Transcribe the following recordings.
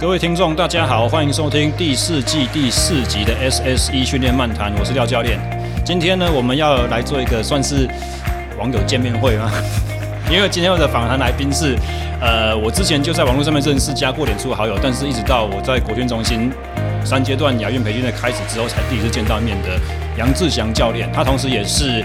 各位听众，大家好，欢迎收听第四季第四集的 SSE 训练漫谈，我是廖教练。今天呢，我们要来做一个算是网友见面会吗？因为今天我的访谈来宾是，呃，我之前就在网络上面认识加过脸书好友，但是一直到我在国训中心三阶段亚运培训的开始之后，才第一次见到面的杨志祥教练。他同时也是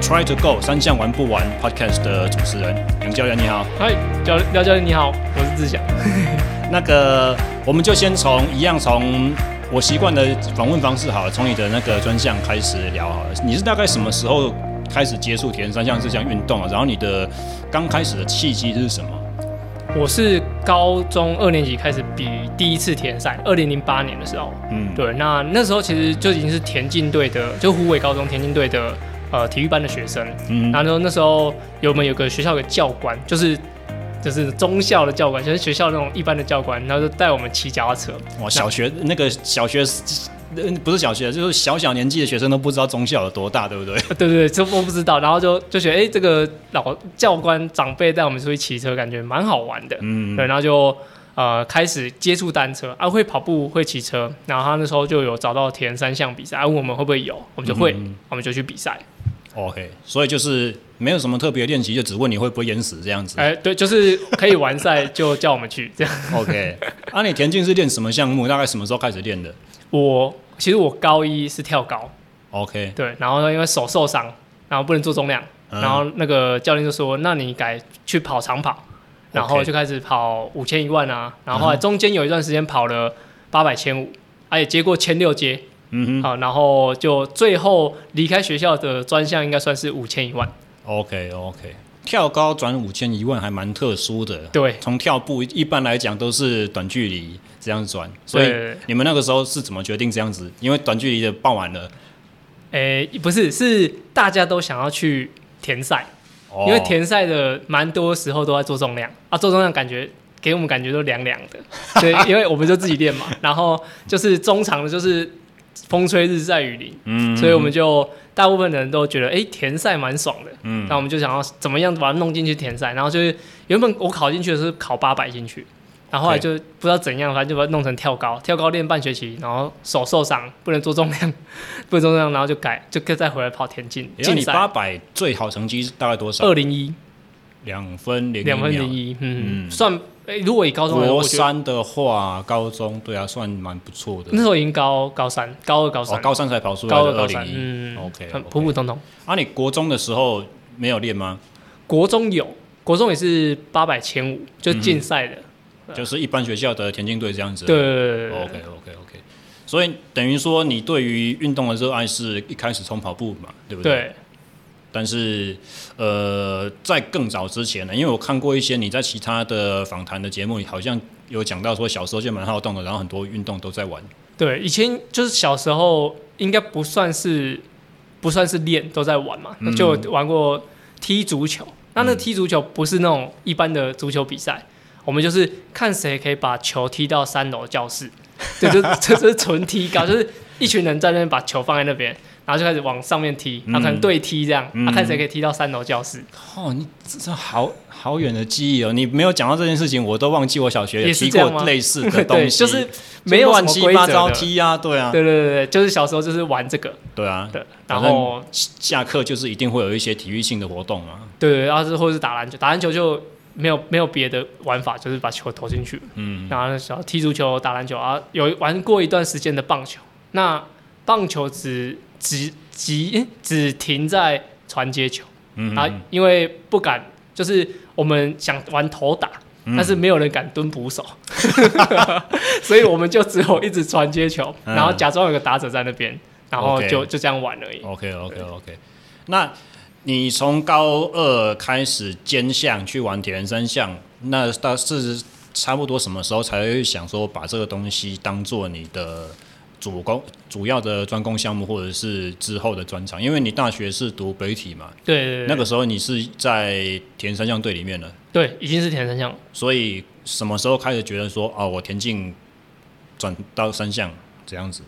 Try to Go 三项玩不完 Podcast 的主持人。杨教练你好，嗨，教廖教练你好，我是志祥。那个，我们就先从一样从我习惯的访问方式好了，从你的那个专项开始聊好了。你是大概什么时候开始接触铁人三项这项运动啊？然后你的刚开始的契机是什么？我是高中二年级开始比第一次铁人赛，二零零八年的时候。嗯，对，那那时候其实就已经是田径队的，就湖北高中田径队的呃体育班的学生。嗯，然后那时候有我们有个学校的教官，就是。就是中校的教官，就是学校那种一般的教官，然后就带我们骑脚踏车。哇，小学那个小学，不是小学，就是小小年纪的学生都不知道中校有多大，对不对？对对对，这我不知道。然后就就觉得，哎、欸，这个老教官长辈带我们出去骑车，感觉蛮好玩的。嗯，对，然后就呃开始接触单车，啊，会跑步，会骑车。然后他那时候就有找到铁人三项比赛，啊，问我们会不会有，我们就会，嗯、我们就去比赛。OK，所以就是没有什么特别练习，就只问你会不会淹死这样子。哎、欸，对，就是可以完赛就叫我们去这样。OK，啊，你田径是练什么项目？大概什么时候开始练的？我其实我高一是跳高。OK，对，然后呢，因为手受伤，然后不能做重量，嗯、然后那个教练就说：“那你改去跑长跑。”然后就开始跑五千一万啊，然后后来中间有一段时间跑了八百千五，而且接过千六阶。嗯哼，好，然后就最后离开学校的专项应该算是五千一万。OK OK，跳高转五千一万还蛮特殊的。对，从跳步一般来讲都是短距离这样转，所以你们那个时候是怎么决定这样子？因为短距离的报完了。诶，不是，是大家都想要去田赛，哦、因为田赛的蛮多时候都在做重量啊，做重量感觉给我们感觉都凉凉的。对，因为我们就自己练嘛，然后就是中长的，就是。风吹日晒雨淋，嗯，所以我们就大部分的人都觉得，哎、欸，田赛蛮爽的，嗯，那我们就想要怎么样把它弄进去田赛，然后就是原本我考进去的是考八百进去，然后后来就不知道怎样，反正就把它弄成跳高，跳高练半学期，然后手受伤不能做重量，不能做重量，然后就改，就再回来跑田径。那你八百最好成绩大概多少？二零一，两分零两分零一，嗯，嗯算。哎，如果以高中国三的话，高中对啊，算蛮不错的。那时候已经高高三，高二高三，哦，高三才跑出来的二零一。嗯，OK，普普通通。啊，你国中的时候没有练吗？国中有，国中也是八百千五，就竞赛的，就是一般学校的田径队这样子。对，OK OK OK。所以等于说，你对于运动的热爱是一开始从跑步嘛，对不对？对。但是，呃，在更早之前呢，因为我看过一些你在其他的访谈的节目里，好像有讲到说小时候就蛮好动的，然后很多运动都在玩。对，以前就是小时候应该不算是不算是练，都在玩嘛，嗯、就玩过踢足球。那那踢足球不是那种一般的足球比赛，嗯、我们就是看谁可以把球踢到三楼教室，对，就 这是纯踢高，就是一群人在那边把球放在那边。然后就开始往上面踢，然后可能对踢这样，他、嗯。啊、看谁可以踢到三楼教室。哦，你这好好远的记忆哦！你没有讲到这件事情，我都忘记我小学也踢过类似的东西，就是没有乱七八糟踢啊，对啊，对对对对，就是小时候就是玩这个，对啊，对，然后下课就是一定会有一些体育性的活动嘛，对对，然后是或者是打篮球，打篮球就没有没有别的玩法，就是把球投进去，嗯，然后小踢足球、打篮球啊，有玩过一段时间的棒球，那棒球只只。只只停在传接球，啊，因为不敢，就是我们想玩投打，嗯、但是没有人敢蹲捕手，所以我们就只有一直传接球，嗯、然后假装有个打者在那边，然后就.就这样玩而已。OK OK OK，那你从高二开始兼项去玩铁人三项，那到是差不多什么时候才会想说把这个东西当做你的？主攻主要的专攻项目，或者是之后的专长，因为你大学是读北体嘛，对，对，对，那个时候你是在田三项队里面了，对，已经是田三项。所以什么时候开始觉得说，哦，我田径转到三项这样子？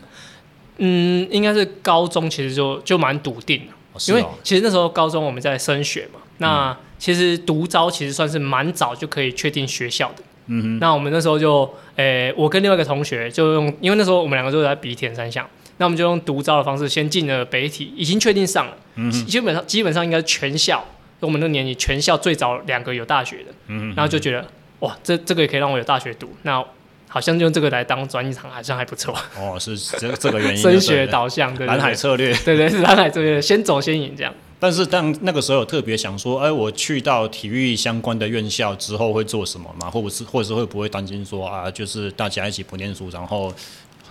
嗯，应该是高中，其实就就蛮笃定的，哦哦、因为其实那时候高中我们在升学嘛，那其实独招其实算是蛮早就可以确定学校的。嗯哼。那我们那时候就，诶、欸，我跟另外一个同学就用，因为那时候我们两个都在比铁人三项，那我们就用独招的方式先进了北体，已经确定上了。嗯。基本上基本上应该是全校，我们那年级全校最早两个有大学的。嗯哼。然后就觉得，哇，这这个也可以让我有大学读。那好像就用这个来当专业场，好像还不错。哦，是这这个原因。升学导向，对，对，对，蓝海策略，对，对对，是蓝海策略，先走先赢这样。但是当那个时候有特别想说，哎，我去到体育相关的院校之后会做什么嘛？或者是或者是会不会担心说啊，就是大家一起不念书，然后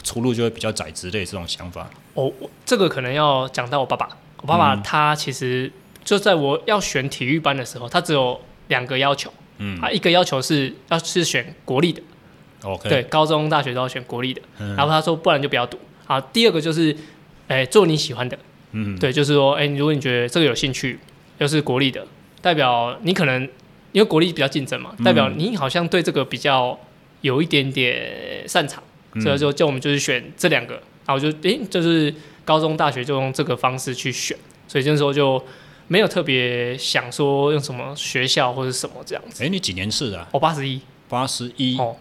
出路就会比较窄之类这种想法？哦，这个可能要讲到我爸爸。我爸爸他其实就在我要选体育班的时候，他只有两个要求。嗯，啊一个要求是要是选国立的。OK。对，高中大学都要选国立的。嗯。然后他说，不然就不要读。啊，第二个就是，哎，做你喜欢的。嗯，对，就是说，哎，如果你觉得这个有兴趣，又是国立的，代表你可能因为国立比较竞争嘛，代表你好像对这个比较有一点点擅长，嗯、所以就叫我们就是选这两个，然后就哎，就是高中大学就用这个方式去选，所以这时候就没有特别想说用什么学校或者什么这样子。哎，你几年次的、啊？我八十一，八十一。哦，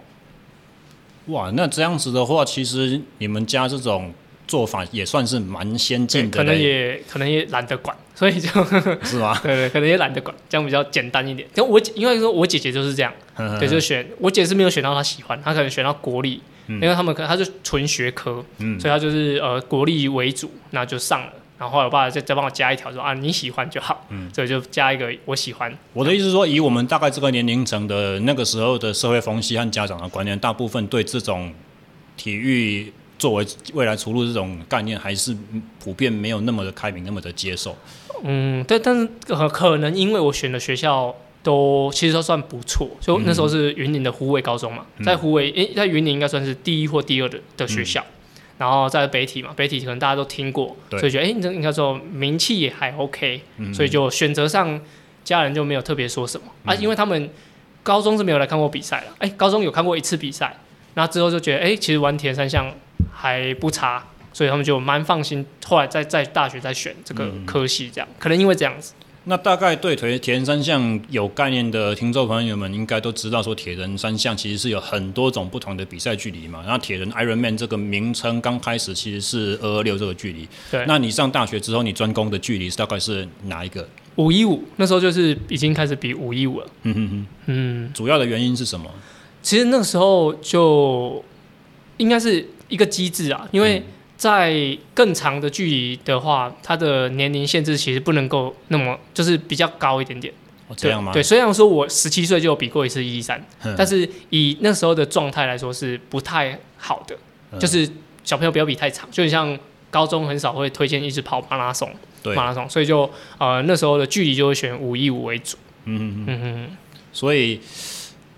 哇，那这样子的话，其实你们家这种。做法也算是蛮先进的，可能也可能也懒得管，所以就 是吗？对对，可能也懒得管，这样比较简单一点。就我姐，因为说我姐姐就是这样，对，就选我姐是没有选到她喜欢，她可能选到国立，嗯、因为他们可能她就纯学科，嗯、所以她就是呃国立为主，那就上了。然后后来我爸再再帮我加一条说啊，你喜欢就好，嗯，所以就加一个我喜欢。我的意思是说，以我们大概这个年龄层的那个时候的社会风气和家长的观念，大部分对这种体育。作为未来出路这种概念，还是普遍没有那么的开明，那么的接受。嗯，对，但是可可能因为我选的学校都其实都算不错，就那时候是云林的虎尾高中嘛，嗯、在虎尾诶，在云林应该算是第一或第二的的学校。嗯、然后在北体嘛，北体可能大家都听过，所以觉得诶，这应该说名气也还 OK，、嗯、所以就选择上家人就没有特别说什么、嗯、啊，因为他们高中是没有来看过比赛了，哎，高中有看过一次比赛，那之后就觉得哎，其实玩铁人三项。还不差，所以他们就蛮放心。后来在在大学再选这个科系，这样、嗯、可能因为这样子。那大概对铁铁人三项有概念的听众朋友们，应该都知道说铁人三项其实是有很多种不同的比赛距离嘛。然后铁人 Ironman 这个名称刚开始其实是二二六这个距离。对。那你上大学之后，你专攻的距离大概是哪一个？五一五，那时候就是已经开始比五一五了。嗯哼哼。嗯。主要的原因是什么？其实那时候就应该是。一个机制啊，因为在更长的距离的话，它的年龄限制其实不能够那么，就是比较高一点点。哦，这样吗？对，虽然说我十七岁就有比过一次一一三，但是以那时候的状态来说是不太好的，就是小朋友不要比太长，就像高中很少会推荐一直跑马拉松，对，马拉松，所以就呃那时候的距离就会选五一五为主。嗯嗯嗯嗯，所以，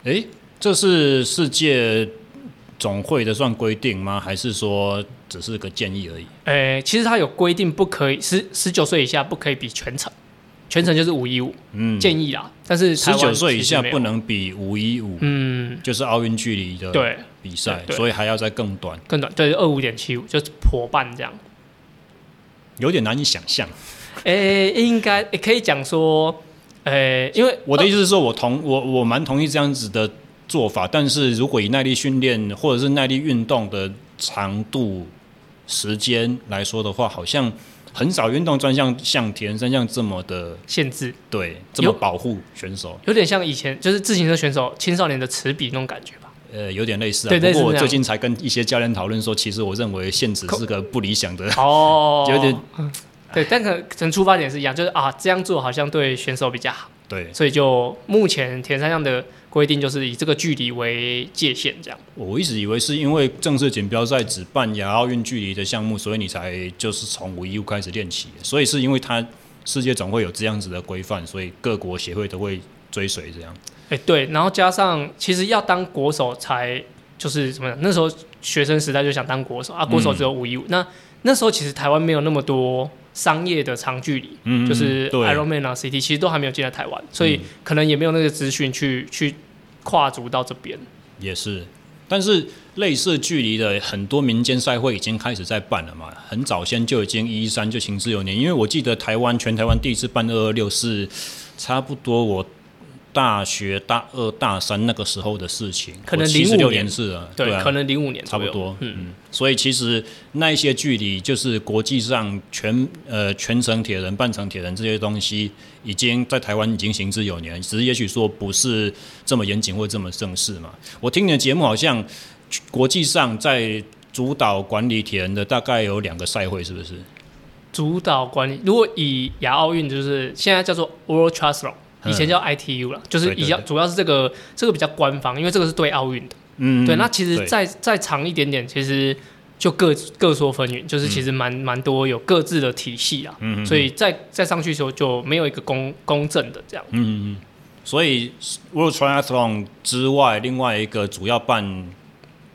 哎，这是世界。总会的算规定吗？还是说只是个建议而已？诶、欸，其实它有规定，不可以十十九岁以下不可以比全程，全程就是五一五，嗯，建议啦。但是十九岁以下不能比五一五，嗯，就是奥运距离的对比赛，所以还要再更短，更短，对，二五点七五就是破半这样，有点难以想象。诶、欸，应该也可以讲说，诶、欸，因为我的意思是说，我同我我蛮同意这样子的。做法，但是如果以耐力训练或者是耐力运动的长度时间来说的话，好像很少运动专项像铁人三项这么的限制，对，这么保护选手，有点像以前就是自行车选手青少年的齿比那种感觉吧？呃，有点类似啊。对，不过我最近才跟一些教练讨论说，其实我认为限制是个不理想的哦，有点对，但可能出发点是一样，就是啊，这样做好像对选手比较好，对，所以就目前铁人三项的。规定就是以这个距离为界限，这样。我一直以为是因为正式锦标赛只办亚奥运距离的项目，所以你才就是从五一五开始练起。所以是因为它世界总会有这样子的规范，所以各国协会都会追随这样。哎、欸，对，然后加上其实要当国手才就是什么？那时候学生时代就想当国手啊，国手只有五一五。那那时候其实台湾没有那么多。商业的长距离，嗯、就是 Ironman 啊，CT 其实都还没有进来台湾，所以可能也没有那个资讯去去跨足到这边。也是，但是类似距离的很多民间赛会已经开始在办了嘛，很早先就已经一一三就行之有年。因为我记得台湾全台湾第一次办二二六是差不多我大学大二大三那个时候的事情，可能零五六年是了，对，可能零五年差不多，嗯嗯。所以其实那一些距离，就是国际上全呃全程铁人、半程铁人这些东西，已经在台湾已经行之有年，只是也许说不是这么严谨或这么正式嘛。我听你的节目好像国际上在主导管理铁人的大概有两个赛会，是不是？主导管理，如果以亚奥运就是现在叫做 World Triathlon，以前叫 ITU 了，嗯，就是比较主要是这个这个比较官方，因为这个是对奥运的。嗯，对。那其实再再长一点点，其实就各各说纷纭，就是其实蛮蛮多有各自的体系啊。嗯，所以再再上去的时候就没有一个公公正的这样。嗯嗯。所以 World Triathlon 之外，另外一个主要办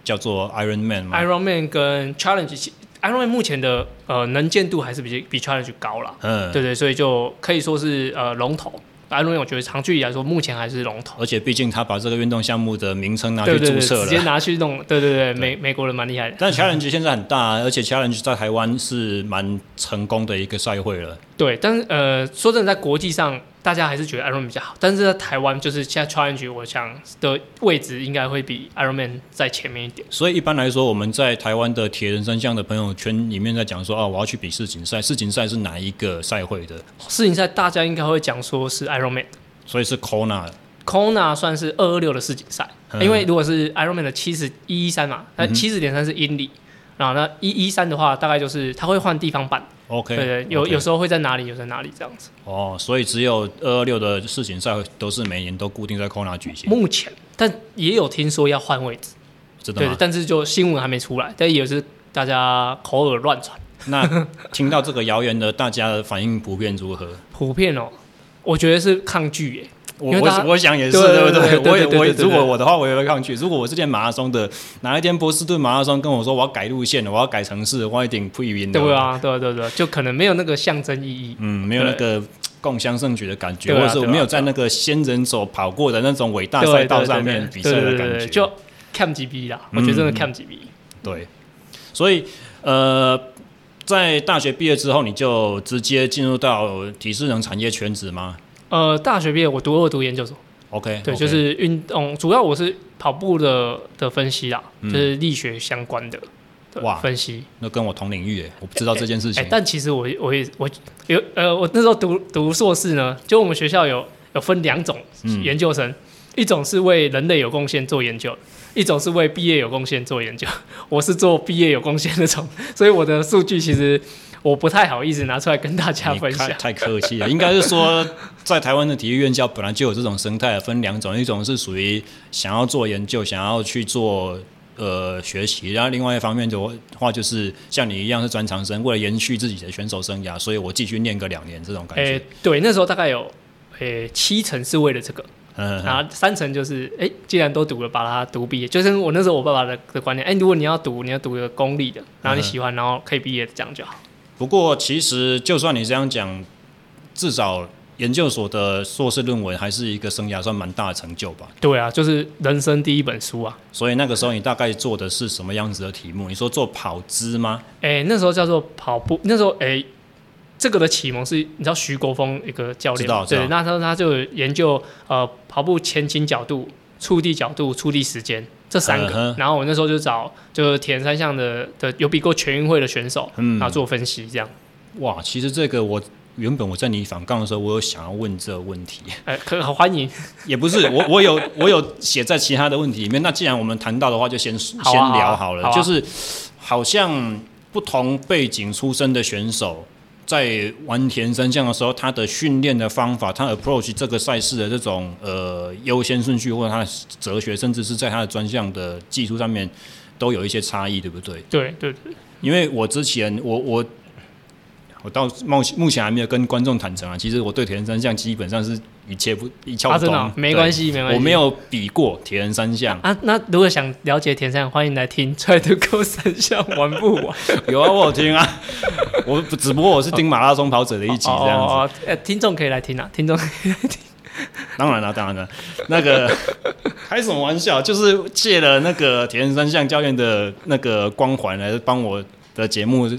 叫做 Ironman 吗。Ironman 跟 Challenge。Ironman 目前的呃能见度还是比比 Challenge 高了，嗯，对对，所以就可以说是呃龙头。Ironman 我觉得长距离来说，目前还是龙头。而且毕竟他把这个运动项目的名称拿去注册了，直接拿去弄，对对对，对美美国人蛮厉害的。但 Challenge 现在很大，而且 Challenge 在台湾是蛮成功的一个赛会了。对，但是呃，说真的，在国际上。大家还是觉得 Ironman 比较好，但是在台湾，就是现在 Challenge，我想的位置应该会比 Ironman 在前面一点。所以一般来说，我们在台湾的铁人三项的朋友圈里面在讲说，啊，我要去比世锦赛，世锦赛是哪一个赛会的？世锦赛大家应该会讲说是 Ironman，所以是 Kona。Kona 算是二二六的世锦赛，因为如果是 Ironman 的七十一一三嘛，那七十点三是英里，然后那一一三的话，大概就是它会换地方办。OK，对对，有.有时候会在哪里，有在哪里这样子。哦，所以只有二二六的世锦赛都是每年都固定在 Kona 举行。目前，但也有听说要换位置，知道吗？对，但是就新闻还没出来，但也是大家口耳乱传。那 听到这个谣言的，大家的反应普遍如何？普遍哦，我觉得是抗拒耶。我我我想也是，对不对？我也我如果我的话，我也会抗拒。如果我是练马拉松的，哪一天波士顿马拉松跟我说我要改路线了，我要改城市，我一定不晕的。对啊，对对对，就可能没有那个象征意义。嗯，没有那个共襄盛举的感觉，或者是我没有在那个先人所跑过的那种伟大赛道上面比赛的感觉。就 Cam GB 啦，我觉得真的 Cam GB。对，所以呃，在大学毕业之后，你就直接进入到体适能产业圈子吗？呃，大学毕业我读二读研究所，OK，对，okay. 就是运动，主要我是跑步的的分析啦，嗯、就是力学相关的哇分析。那跟我同领域诶，我不知道这件事情。欸欸、但其实我我也我有呃，我那时候读读硕士呢，就我们学校有有分两种研究生，嗯、一种是为人类有贡献做研究，一种是为毕业有贡献做研究。我是做毕业有贡献那种，所以我的数据其实。我不太好意思拿出来跟大家分享，太客气了。应该是说，在台湾的体育院校本来就有这种生态，分两种，一种是属于想要做研究、想要去做呃学习，然后另外一方面的话，就是像你一样是专长生，为了延续自己的选手生涯，所以我继续念个两年这种感觉。欸、对，那时候大概有诶、欸、七成是为了这个，嗯，然后三成就是哎、欸，既然都读了，把它读毕业。就是我那时候我爸爸的的观念，哎、欸，如果你要读，你要读一个公立的，然后你喜欢，然后可以毕业，这样就好。不过，其实就算你这样讲，至少研究所的硕士论文还是一个生涯算蛮大的成就吧？对啊，就是人生第一本书啊。所以那个时候你大概做的是什么样子的题目？你说做跑姿吗？哎、欸，那时候叫做跑步。那时候，哎、欸，这个的启蒙是你知道徐国峰一个教练。对，那时候他就研究呃跑步前倾角度、触地角度、触地时间。这三个，嗯、然后我那时候就找就是铁人三项的的有比过全运会的选手，嗯，然后做分析这样。哇，其实这个我原本我在你反杠的时候，我有想要问这个问题，哎，可好欢迎。也不是，我我有我有写在其他的问题里面。那既然我们谈到的话，就先、啊、先聊好了。好啊、就是好像不同背景出身的选手。在玩铁人三项的时候，他的训练的方法，他 approach 这个赛事的这种呃优先顺序，或者他的哲学，甚至是在他的专项的技术上面，都有一些差异，对不对？对对对。因为我之前我我。我到目目前还没有跟观众坦诚啊，其实我对铁人三项基本上是一切不一窍不通，啊哦、没关系没关系，我没有比过铁人三项啊。那如果想了解铁人三项，欢迎来听《Try to Go 三项玩不玩》。有啊，我有听啊，我只不过我是听马拉松跑者的一集这样子。哦，哦，哦，听众可以来听啊，听众可以来听。当然了，当然了，那个开什么玩笑？就是借了那个铁人三项教练的那个光环来帮我的节目。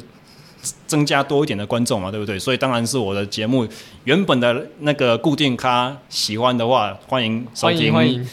增加多一点的观众嘛，对不对？所以当然是我的节目原本的那个固定咖喜欢的话，欢迎收听。欢迎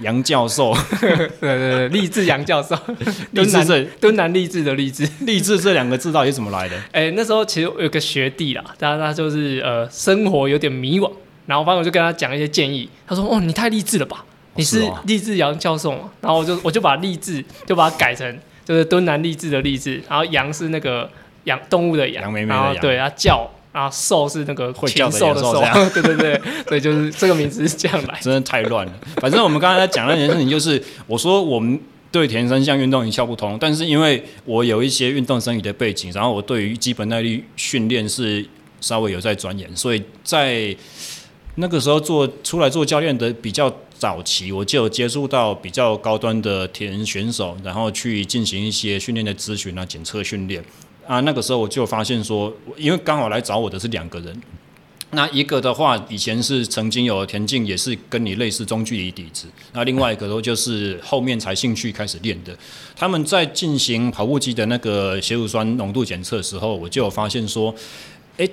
杨教授，对对对，励志杨教授，励志这敦南励志的励志，励志这两个字到底是怎么来的？哎、欸，那时候其实我有个学弟啦，他他就是呃生活有点迷惘，然后反正我就跟他讲一些建议，他说哦，你太励志了吧，你是励志杨教授嘛？然后我就我就把励志就把它改成就是敦南励志的励志，然后杨是那个养动物的养，然后对啊叫。啊，兽是那个禽兽的兽，对对对，所以就是这个名字是这样来。真的太乱了。反正我们刚才在讲那件事情，就是我说我们对田三项运动一窍不通，但是因为我有一些运动生理的背景，然后我对于基本耐力训练是稍微有在钻研，所以在那个时候做出来做教练的比较早期，我就有接触到比较高端的田选手，然后去进行一些训练的咨询啊、检测训练。啊，那个时候我就发现说，因为刚好来找我的是两个人，那一个的话以前是曾经有田径，也是跟你类似中距离底子，那另外一个都就是后面才兴趣开始练的。他们在进行跑步机的那个血乳酸浓度检测的时候，我就发现说，诶，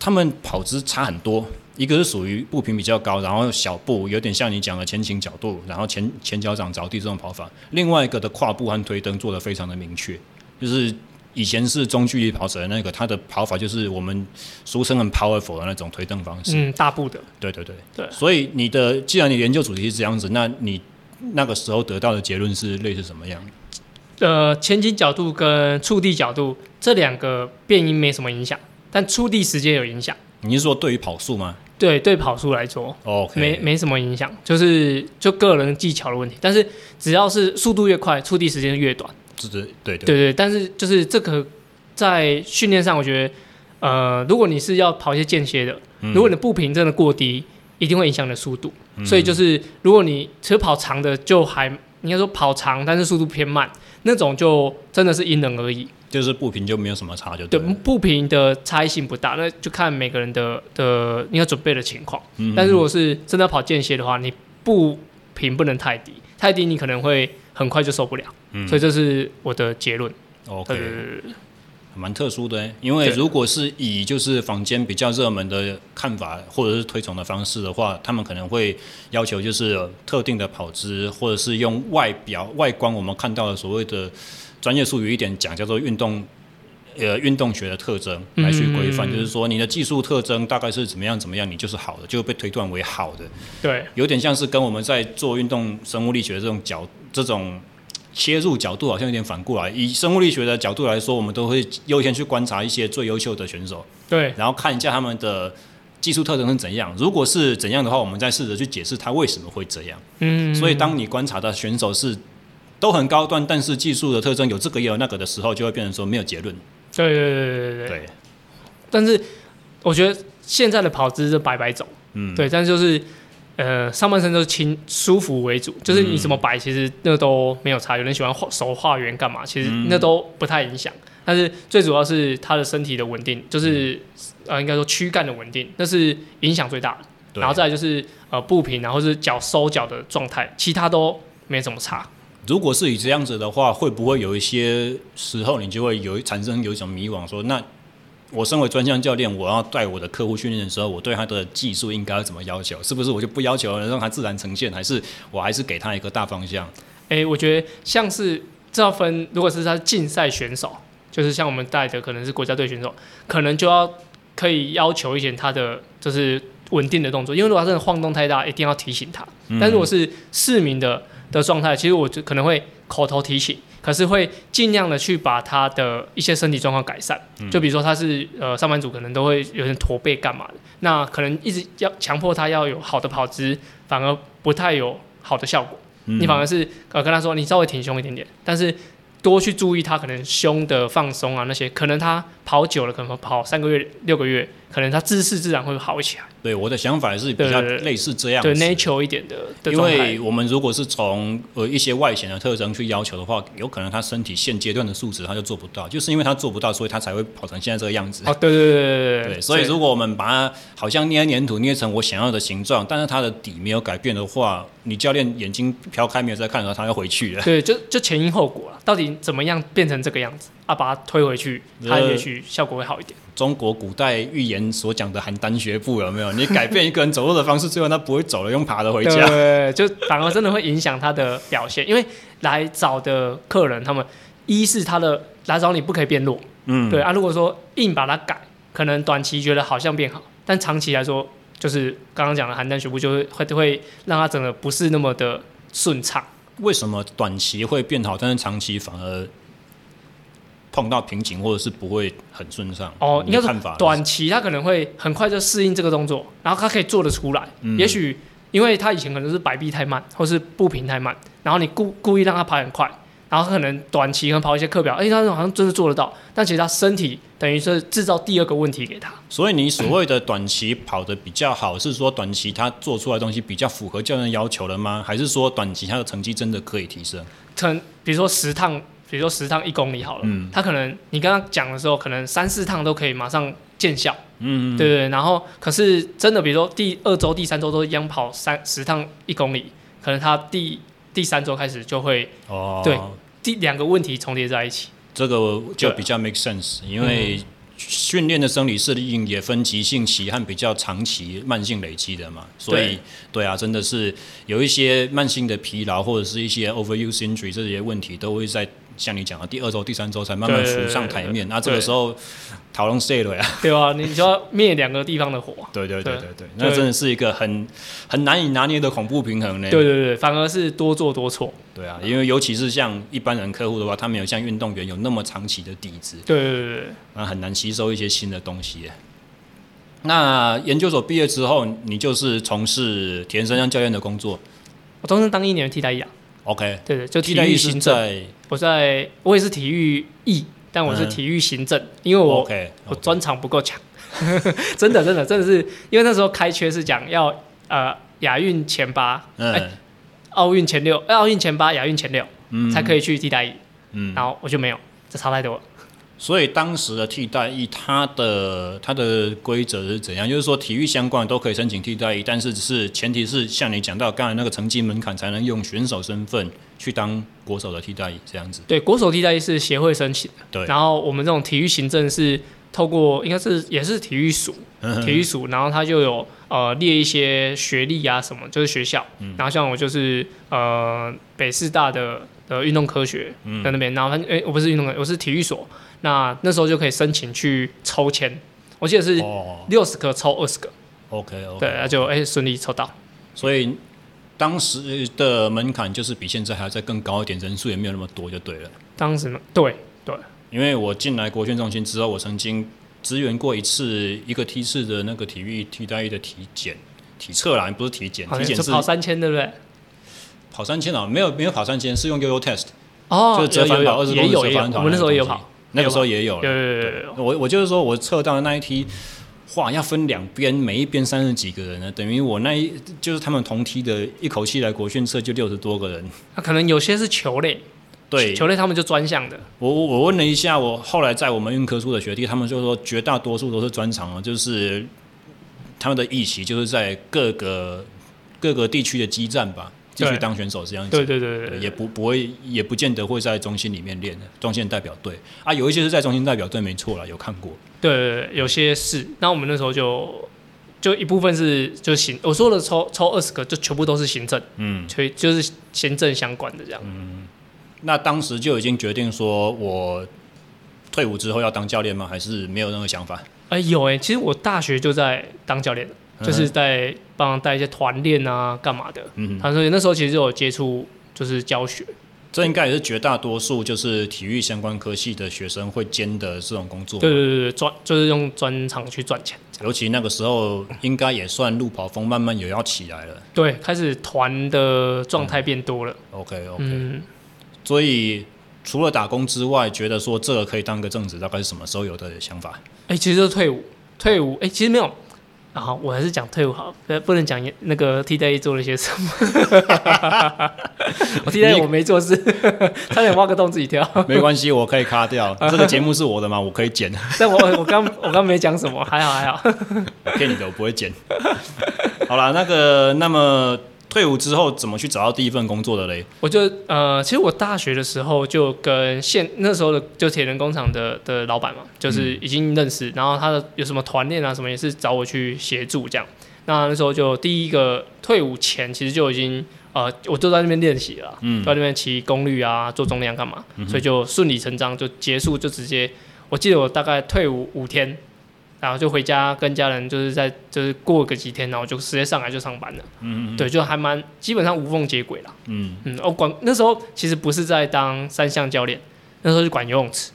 他们跑姿差很多，一个是属于步频比较高，然后小步有点像你讲的前倾角度，然后前前脚掌着地这种跑法，另外一个的跨步和推蹬做得非常的明确，就是。以前是中距离跑者的那个，他的跑法就是我们俗称很 powerful 的那种推蹬方式，嗯，大步的，对对对对。所以你的既然你研究主题是这样子，那你那个时候得到的结论是类似什么样？呃，前倾角度跟触地角度这两个变音没什么影响，但触地时间有影响。你是说对于跑速吗？对，对跑速来说，OK，没没什么影响，就是就个人技巧的问题。但是只要是速度越快，触地时间越短。对对对对，但是就是这个在训练上，我觉得，呃，如果你是要跑一些间歇的，嗯、如果你的步频真的过低，一定会影响你的速度。嗯、所以就是，如果你其实跑长的，就还应该说跑长，但是速度偏慢，那种就真的是因人而异。就是步频就没有什么差就对，对，步频的差异性不大，那就看每个人的的应该准备的情况。嗯、但是如果是真的跑间歇的话，你步频不能太低，太低你可能会很快就受不了。嗯，所以这是我的结论。OK，蛮特殊的，因为如果是以就是坊间比较热门的看法或者是推崇的方式的话，他们可能会要求就是特定的跑姿，或者是用外表外观我们看到的所谓的专业术语一点讲，叫做运动呃运动学的特征来去规范，嗯、就是说你的技术特征大概是怎么样怎么样，你就是好的，就会被推断为好的。对，有点像是跟我们在做运动生物力学的这种角这种。切入角度好像有点反过来。以生物力学的角度来说，我们都会优先去观察一些最优秀的选手，对，然后看一下他们的技术特征是怎样。如果是怎样的话，我们再试着去解释他为什么会这样。嗯，所以当你观察到选手是都很高端，但是技术的特征有这个也有那个的时候，就会变成说没有结论。对对对对对对。对，但是我觉得现在的跑姿是白白走，嗯，对，但是就是。呃，上半身都是轻舒服为主，就是你怎么摆，其实那都没有差。有人喜欢画手画圆干嘛，其实那都不太影响。但是最主要是他的身体的稳定，就是呃，应该说躯干的稳定，那是影响最大的。然后再来就是呃步频，然后是脚收脚的状态，其他都没怎么差。如果是以这样子的话，会不会有一些时候你就会有产生有一种迷惘，说那？我身为专项教练，我要带我的客户训练的时候，我对他的技术应该怎么要求？是不是我就不要求，让他自然呈现？还是我还是给他一个大方向？哎、欸，我觉得像是这要分，如果是他竞赛选手，就是像我们带的可能是国家队选手，可能就要可以要求一些他的就是稳定的动作，因为如果他真的晃动太大，一定要提醒他。但如果是市民的的状态，其实我就可能会口头提醒。可是会尽量的去把他的一些身体状况改善，就比如说他是呃上班族，可能都会有点驼背干嘛的，那可能一直要强迫他要有好的跑姿，反而不太有好的效果。你反而是呃跟他说，你稍微挺胸一点点，但是多去注意他可能胸的放松啊那些，可能他跑久了，可能跑三个月六个月。可能他姿势自然会好起来。对，我的想法也是比较类似这样。对，natural 一点的。因为我们如果是从呃一些外显的特征去要求的话，有可能他身体现阶段的素质他就做不到，就是因为他做不到，所以他才会跑成现在这个样子。哦，对对对对对。对，所以如果我们把它好像捏黏土捏成我想要的形状，但是它的底没有改变的话，你教练眼睛飘开没有在看的时候，他要回去了。对，就就前因后果了。到底怎么样变成这个样子啊？把它推回去，它也许效果会好一点。中国古代寓言所讲的邯郸学步有没有？你改变一个人走路的方式，最后他不会走了，用爬的回家。对，就反而真的会影响他的表现。因为来找的客人，他们一是他的来找你不可以变弱，嗯，对啊。如果说硬把它改，可能短期觉得好像变好，但长期来说，就是刚刚讲的邯郸学步，就会会会让他整个不是那么的顺畅。为什么短期会变好，但是长期反而碰到瓶颈，或者是不会很顺畅？哦，应该是短期他可能会很快就适应这个动作，然后他可以做得出来。嗯、也许因为他以前可能是摆臂太慢，或是步频太慢，然后你故故意让他跑很快。然后可能短期可能跑一些课表，哎，他好像真的做得到，但其实他身体等于是制造第二个问题给他。所以你所谓的短期跑得比较好，是说短期他做出来的东西比较符合教练要求了吗？还是说短期他的成绩真的可以提升？成，比如说十趟，比如说十趟一公里好了，嗯，他可能你刚刚讲的时候，可能三四趟都可以马上见效，嗯，对对。然后可是真的，比如说第二周、第三周都一样跑三十趟一公里，可能他第第三周开始就会，哦，对。第两个问题重叠在一起，这个就比较 make sense，因为训练的生理适应也分急性期和比较长期慢性累积的嘛，所以对啊，真的是有一些慢性的疲劳或者是一些 overuse injury 这些问题都会在。像你讲的，第二周、第三周才慢慢浮上台面，那这个时候讨论谁了呀？对啊，你就要灭两个地方的火。对对对对对，那真的是一个很很难以拿捏的恐怖平衡呢。对对对，反而是多做多错。对啊，因为尤其是像一般人客户的话，他没有像运动员有那么长期的底子。对对对对，那很难吸收一些新的东西。那研究所毕业之后，你就是从事田生阳教练的工作。我当时当一年的替代役。OK，对对，就体育行政。我在，我也是体育艺，但我是体育行政，嗯、因为我 okay, okay. 我专长不够强，真的真的真的是，因为那时候开缺是讲要呃亚运前八，哎奥运前六，奥运前八，亚运前六，嗯、才可以去替代役，嗯，然后我就没有，这差太多了。所以当时的替代役，它的它的规则是怎样？就是说体育相关的都可以申请替代役，但是只是前提是像你讲到刚才那个成绩门槛，才能用选手身份去当国手的替代役这样子。对，国手替代役是协会申请的。对。然后我们这种体育行政是透过应该是也是体育署，体育署，然后他就有呃列一些学历啊什么，就是学校。嗯。然后像我就是呃北师大的呃运动科学在那边，然后他哎我不是运动科，我是体育所。那那时候就可以申请去抽签，我记得是六十个抽二十个，OK OK，对，那就哎顺利抽到。所以当时的门槛就是比现在还要再更高一点，人数也没有那么多，就对了。当时呢，对对，因为我进来国训中心之后，我曾经支援过一次一个梯次的那个体育替代役的体检、体测啦，不是体检，体检是跑三千，对不对？跑三千啊，没有没有跑三千，是用悠悠 test，哦，就是折返跑二十公里折返跑，我们那时候也有跑。那个时候也有了，对对对对，我我就是说我测到的那一梯，哇，要分两边，每一边三十几个人呢，等于我那一就是他们同梯的，一口气来国训测就六十多个人。那可能有些是球类，对，球类他们就专项的。我我我问了一下，我后来在我们运科处的学弟，他们就说绝大多数都是专长啊，就是他们的役期就是在各个各个地区的基站吧。继续当选手这样子，对对对对，对，也不不会，也不见得会在中心里面练的，中线代表队啊，有一些是在中心代表队，没错啦，有看过。对，对，对，有些是。那我们那时候就就一部分是就行，我说的抽抽二十个，就全部都是行政，嗯，所以就是行政相关的这样。嗯，那当时就已经决定说我退伍之后要当教练吗？还是没有任何想法？哎、欸，有哎、欸，其实我大学就在当教练。就是在帮他带一些团练啊，干嘛的？嗯，他说那时候其实就有接触，就是教学。这应该也是绝大多数就是体育相关科系的学生会兼的这种工作。对对对对，专就是用专长去赚钱。尤其那个时候，应该也算路跑风慢慢也要起来了。对，开始团的状态变多了。嗯、OK OK。嗯。所以除了打工之外，觉得说这个可以当个正职，大概是什么时候有的想法？哎、欸，其实就是退伍，退伍。哎、欸，其实没有。然后我还是讲退伍好，不能讲那个替代役做了些什么。我替代役我没做事，差点挖个洞自己跳。没关系，我可以卡掉。这个节目是我的嘛，我可以剪。但我我刚我刚没讲什么，还好还好。骗你的，我不会剪。好了，那个那么退伍之后怎么去找到第一份工作的嘞？我就呃，其实我大学的时候就跟现那时候的就铁人工厂的的老板嘛，就是已经认识，嗯、然后他的有什么团练啊什么也是找我去协助这样。那那时候就第一个退伍前，其实就已经呃，我就在那边练习了，嗯，在那边骑功率啊，做重量干嘛，嗯、所以就顺理成章就结束，就直接，我记得我大概退伍五天。然后就回家跟家人，就是在就是过个几天，然后就直接上来就上班了。嗯嗯。对，就还蛮基本上无缝接轨了。嗯嗯。我管那时候其实不是在当三项教练，那时候是管游泳池。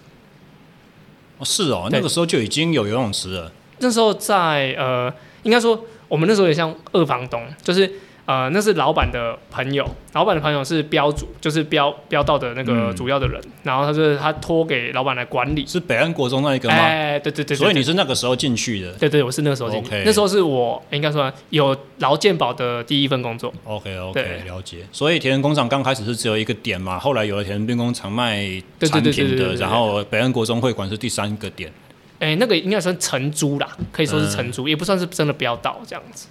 哦，是哦，那个时候就已经有游泳池了。那时候在呃，应该说我们那时候也像二房东，就是。呃，那是老板的朋友，老板的朋友是标主，就是标标道的那个主要的人，嗯、然后他是他托给老板来管理，是北安国中那一个吗？哎，对对对，对，所以你是那个时候进去的？对对，我是那个时候进去，Okay 那时候是我应该说有劳健保的第一份工作。OK OK，对了解。所以田园工厂刚开始是只有一个点嘛，后来有了田园兵工厂卖产品的，然后北安国中会馆是第三个点。哎，那个应该算承租啦，可以说是承租，嗯、也不算是真的标道这样子。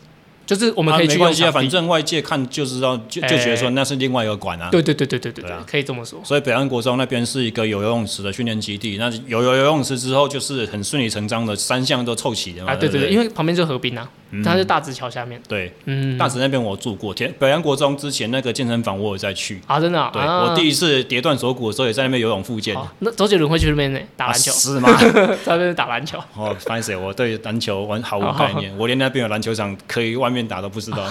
就是我们可以去、啊、没关系啊，反正外界看就知道，就就觉得说那是另外一个馆啊。对、欸、对对对对对对，可以这么说。所以北洋国中那边是一个有游泳池的训练基地，那有游游泳池之后，就是很顺理成章的三项都凑齐的嘛。啊，对对对，因为旁边就是河滨啊。它是大直桥下面，对，嗯，大直那边我住过。天北洋国中之前那个健身房我有在去啊，真的。对，我第一次跌断锁骨的时候也在那边游泳复健。那周杰伦会去那边打篮球？是吗？在那边打篮球。哦，fancy，我对篮球完毫无概念，我连那边有篮球场可以外面打都不知道。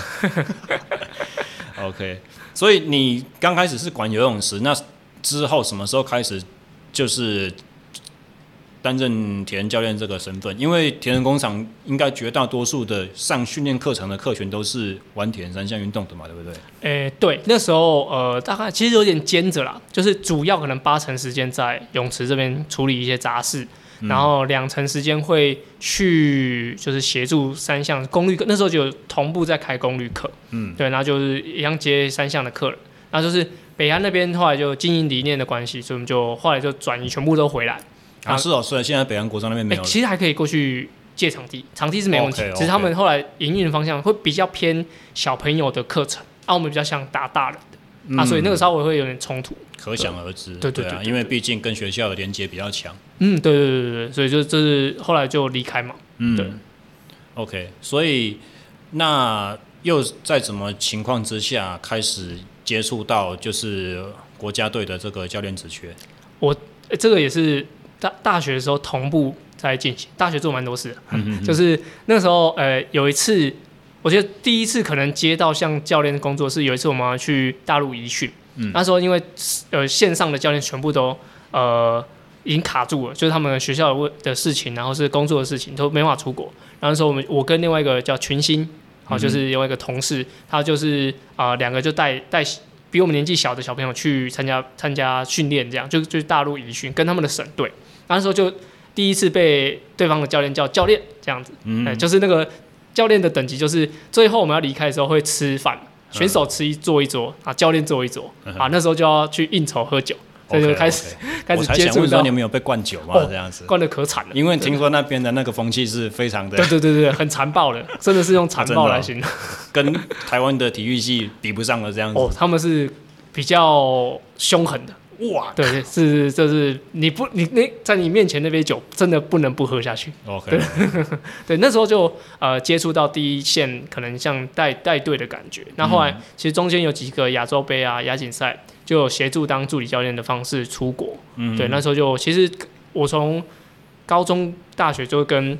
OK，所以你刚开始是管游泳池，那之后什么时候开始就是？担任田教练这个身份，因为田人工厂应该绝大多数的上训练课程的课群都是玩田三项运动的嘛，对不对？诶，对，那时候呃，大概其实有点兼着啦，就是主要可能八成时间在泳池这边处理一些杂事，然后两成时间会去就是协助三项功率课，那时候就同步在开功率课，嗯，对，然后就是一样接三项的课了，然后就是北安那边后来就经营理念的关系，所以我们就后来就转移全部都回来。啊，是哦，虽然现在北安国中那边没有、欸，其实还可以过去借场地，场地是没问题。Okay, okay. 只是他们后来营运的方向会比较偏小朋友的课程，啊，我们比较像打大人的，嗯、啊，所以那个稍微会有点冲突。可想而知，对对啊，因为毕竟跟学校的连接比较强。嗯，对对对对对，所以就这是后来就离开嘛。嗯，对。OK，所以那又在什么情况之下开始接触到就是国家队的这个教练职缺？我、欸、这个也是。大大学的时候同步在进行，大学做蛮多事的，嗯、哼哼就是那时候，呃，有一次，我觉得第一次可能接到像教练的工作是有一次我们去大陆移训，嗯、那时候因为呃线上的教练全部都呃已经卡住了，就是他们学校的的事情，然后是工作的事情都没法出国，然后那时候我们我跟另外一个叫群星，好、嗯，就是另外一个同事，他就是啊两、呃、个就带带比我们年纪小的小朋友去参加参加训练，这样就就是大陆移训跟他们的省队。那时候就第一次被对方的教练叫教练这样子，嗯、欸，就是那个教练的等级，就是最后我们要离开的时候会吃饭，选手吃一坐一桌啊，教练坐一桌啊，那时候就要去应酬喝酒，所以就开始. 开始接触到。你们有被灌酒吗？这样子，灌的可惨了。因为听说那边的那个风气是非常的，对对对对，很残暴的，真的是用残暴来形容，跟台湾的体育系比不上了这样子。哦，他们是比较凶狠的。哇，对，是就是你不你那在你面前那杯酒真的不能不喝下去。OK，对，对，那时候就呃接触到第一线，可能像带带队的感觉。那后，后来其实中间有几个亚洲杯啊、亚锦赛，就有协助当助理教练的方式出国。嗯，对，那时候就其实我从高中、大学就跟。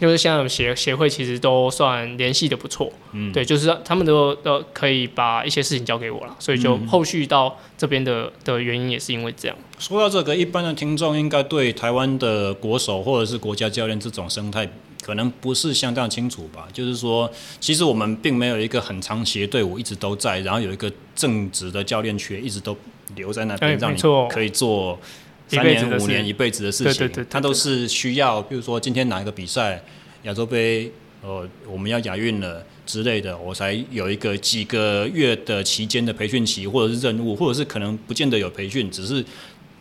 就是像协协会其实都算联系的不错，嗯，对，就是他们都都可以把一些事情交给我了，所以就后续到这边的的原因也是因为这样。说到这个，一般的听众应该对台湾的国手或者是国家教练这种生态可能不是相当清楚吧？就是说，其实我们并没有一个很长期的队伍一直都在，然后有一个正职的教练缺一直都留在那边，让你可以做。三年五年一辈子的事情，对对对，他都是需要，比如说今天哪一个比赛，亚洲杯，呃，我们要亚运了之类的，我才有一个几个月的期间的培训期，或者是任务，或者是可能不见得有培训，只是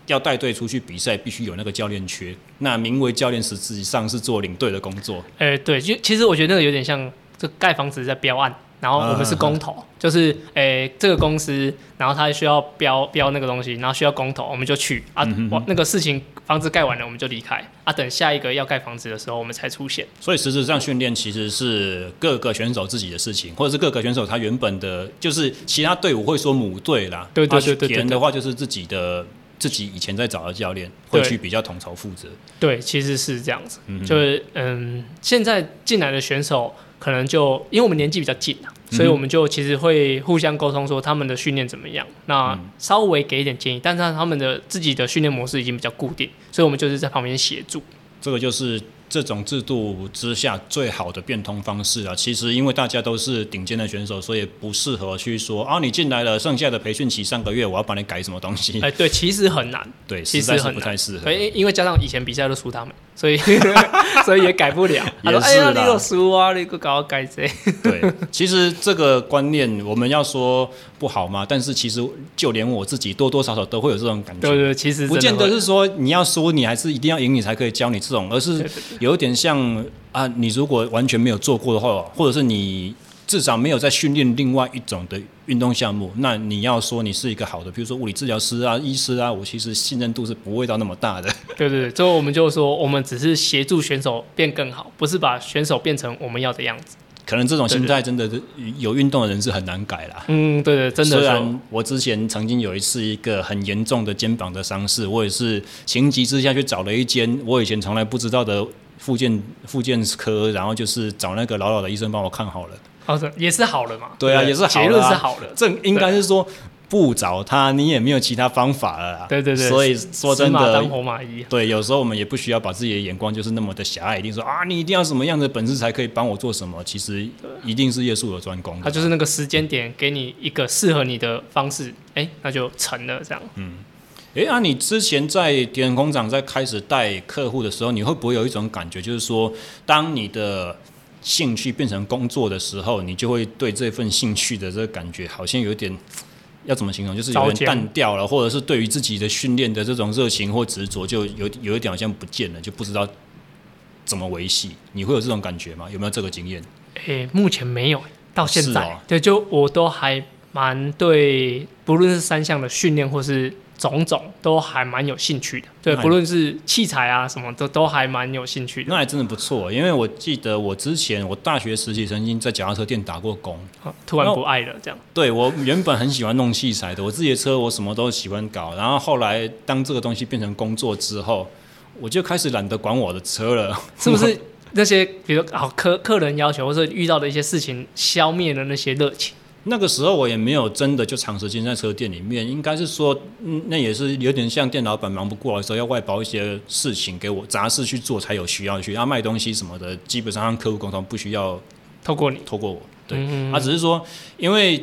要带队出去比赛，必须有那个教练缺。那名为教练，实际上是做领队的工作。哎、欸，对，就其实我觉得那个有点像，这盖房子在标案。然后我们是公投，就是诶、欸、这个公司，然后他需要标标那个东西，然后需要公投，我们就去。啊，嗯、哼那个事情房子盖完了我们就离开。啊，等下一个要盖房子的时候我们才出现。所以实质上训练其实是各个选手自己的事情，或者是各个选手他原本的，就是其他队伍会说母队啦，对对对对，的话就是自己的自己以前在找的教练会去比较统筹负责。对，其实是这样子，嗯、就是嗯，现在进来的选手。可能就因为我们年纪比较近啊，所以我们就其实会互相沟通，说他们的训练怎么样，那稍微给一点建议，但是他们的自己的训练模式已经比较固定，所以我们就是在旁边协助。这个就是。这种制度之下最好的变通方式啊，其实因为大家都是顶尖的选手，所以不适合去说啊，你进来了，剩下的培训期三个月，我要帮你改什么东西？哎，对，其实很难，对，其实很不太适合。因为加上以前比赛都输他们，所以 所以也改不了。他说：“哎呀，你有输啊，你给我改这。”对，其实这个观念我们要说不好嘛？但是其实就连我自己多多少少都会有这种感觉。对对，其实不见得是说你要输，你还是一定要赢，你才可以教你这种，而是。有一点像啊，你如果完全没有做过的话，或者是你至少没有在训练另外一种的运动项目，那你要说你是一个好的，比如说物理治疗师啊、医师啊，我其实信任度是不会到那么大的。对对对，最后我们就说，我们只是协助选手变更好，不是把选手变成我们要的样子。可能这种心态真的是有运动的人是很难改啦。嗯，对对，真的。虽然我之前曾经有一次一个很严重的肩膀的伤势，我也是情急之下去找了一间我以前从来不知道的。复健复健科，然后就是找那个老老的医生帮我看好了，好的，也是好了嘛？对啊，也是好了，结论是好的。这应该是说不找他，你也没有其他方法了啦。对对对，所以说真的，当活马医。对，有时候我们也不需要把自己的眼光就是那么的狭隘，一定说啊，你一定要什么样的本事才可以帮我做什么？其实一定是业术有专攻。他就是那个时间点，给你一个适合你的方式，哎，那就成了这样。嗯。哎，那、啊、你之前在敌人工厂在开始带客户的时候，你会不会有一种感觉，就是说，当你的兴趣变成工作的时候，你就会对这份兴趣的这个感觉，好像有点要怎么形容，就是有点淡掉了，或者是对于自己的训练的这种热情或执着，就有有一点好像不见了，就不知道怎么维系。你会有这种感觉吗？有没有这个经验？诶，目前没有，到现在，哦、对，就我都还蛮对，不论是三项的训练或是。种种都还蛮有兴趣的，对，不论是器材啊什么的，都还蛮有兴趣的。那还真的不错，因为我记得我之前我大学时期曾经在脚踏车店打过工，突然不爱了这样。对，我原本很喜欢弄器材的，我自己的车我什么都喜欢搞，然后后来当这个东西变成工作之后，我就开始懒得管我的车了。是不是 那些比如好客客人要求，或者遇到的一些事情，消灭了那些热情？那个时候我也没有真的就长时间在车店里面，应该是说，嗯，那也是有点像店老板忙不过来的时候，要外包一些事情给我杂事去做才有需要去，要卖东西什么的，基本上让客户沟通不需要透过你，透过我，对，他、嗯啊、只是说，因为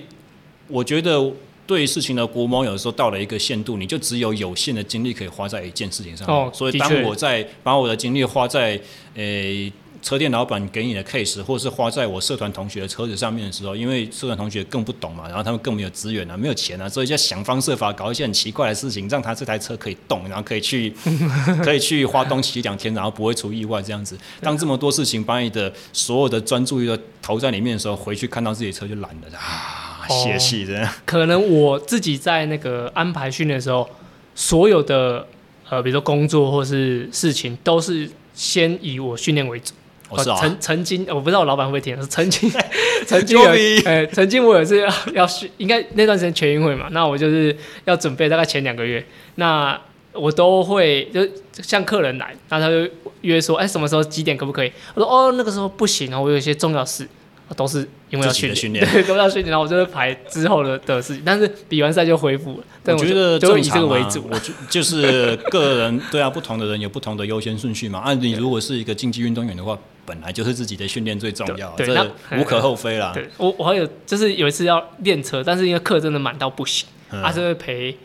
我觉得对事情的估摸有的时候到了一个限度，你就只有有限的精力可以花在一件事情上，哦，所以当我在把我的精力花在，诶、欸。车店老板给你的 case，或是花在我社团同学的车子上面的时候，因为社团同学更不懂嘛，然后他们更没有资源啊，没有钱啊，所以就想方设法搞一些很奇怪的事情，让他这台车可以动，然后可以去 可以去花东骑两天，然后不会出意外这样子。当这么多事情把你的所有的专注力都投在里面的时候，回去看到自己的车就懒了啊，泄气的。可能我自己在那个安排训练的时候，所有的呃，比如说工作或是事情，都是先以我训练为主。曾、哦、曾曾经，我不知道我老板会不会听，曾经，曾经有，哎，曾经我也是要要训，应该那段时间全运会嘛，那我就是要准备大概前两个月，那我都会就像客人来，那他就约说，哎，什么时候几点可不可以？我说哦，那个时候不行啊，我有一些重要事。都是因为要训练，对，都要训练，然后我就会排之后的的事情。但是比完赛就恢复了。但我，我觉得就以这个为主。我就就是个人，对啊，不同的人有不同的优先顺序嘛。啊，你如果是一个竞技运动员的话，本来就是自己的训练最重要，对，这无可厚非啦。对，我我还有就是有一次要练车，但是因为课真的满到不行，嗯、啊，就会陪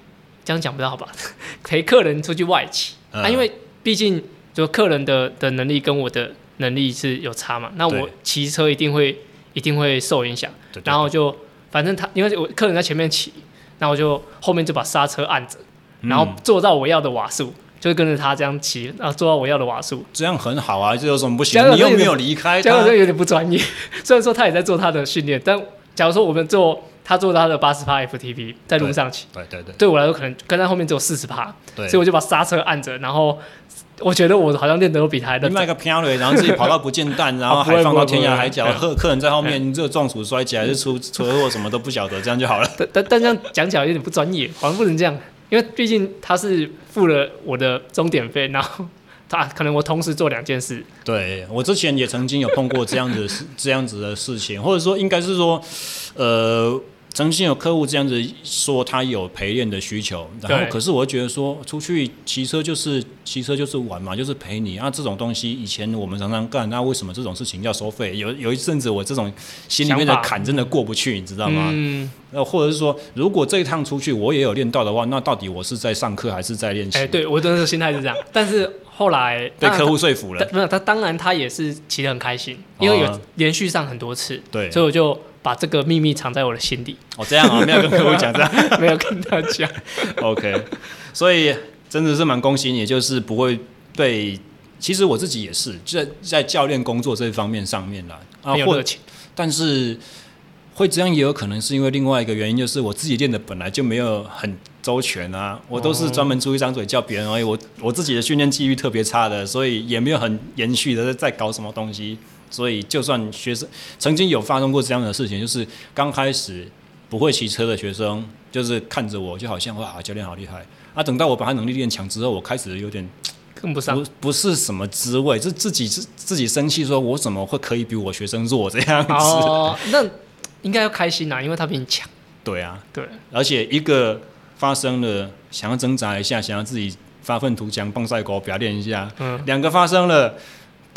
这样讲不到好吧？陪客人出去外企、嗯、啊，因为毕竟就客人的的能力跟我的能力是有差嘛。那我骑车一定会。一定会受影响，对对对，然后就反正他因为我客人在前面骑，然后我就后面就把刹车按着，然后做到我要的瓦数，嗯、就跟着他这样骑，然后做到我要的瓦数，这样很好啊，这有什么不行？你又没有离开，这样有点不专业。虽然说他也在做他的训练，但假如说我们做他做他的八十趴 FTP 在路上骑，对对对，对我来说可能跟在后面只有四十趴，对，所以我就把刹车按着，然后我觉得我好像练得都比他还。你卖个漂流，然后自己跑到不见蛋，然后 还放到天涯海角，客客人在后面这个撞柱摔起来，是 出车祸什么都不晓得，这样就好了。但但但这样讲起来有点不专业，好像不能这样，因为毕竟他是付了我的终点费，然后。他可能我同时做两件事。对，我之前也曾经有碰过这样子事，这样子的事情，或者说应该是说，呃。曾经有客户这样子说，他有陪练的需求，然后可是我会觉得说，出去骑车就是骑车就是玩嘛，就是陪你啊，这种东西以前我们常常干，那为什么这种事情要收费？有有一阵子我这种心里面的坎真的过不去，你知道吗？嗯。那或者是说，如果这一趟出去我也有练到的话，那到底我是在上课还是在练习？哎，对我真的心态是这样，但是后来被客户说服了，没有他当然他也是骑得很开心，因为有连续上很多次，对，所以我就。把这个秘密藏在我的心里。哦，这样啊，没有跟客户讲这样，没有跟他讲。OK，所以真的是蛮恭喜你，就是不会被。其实我自己也是，在在教练工作这一方面上面啦，啊，没有热情。但是会这样也有可能是因为另外一个原因，就是我自己练的本来就没有很周全啊，我都是专门出一张嘴叫别人而已。我我自己的训练纪律特别差的，所以也没有很延续的在搞什么东西。所以，就算学生曾经有发生过这样的事情，就是刚开始不会骑车的学生，就是看着我就好像哇，教练好厉害啊！等到我把他能力练强之后，我开始有点跟不上，不不是什么滋味，是自己自自己生气，说我怎么会可以比我学生弱这样子？哦，那应该要开心啊，因为他比你强。对啊，对，而且一个发生了，想要挣扎一下，想要自己发愤图强，棒赛狗表练一下，嗯，两个发生了。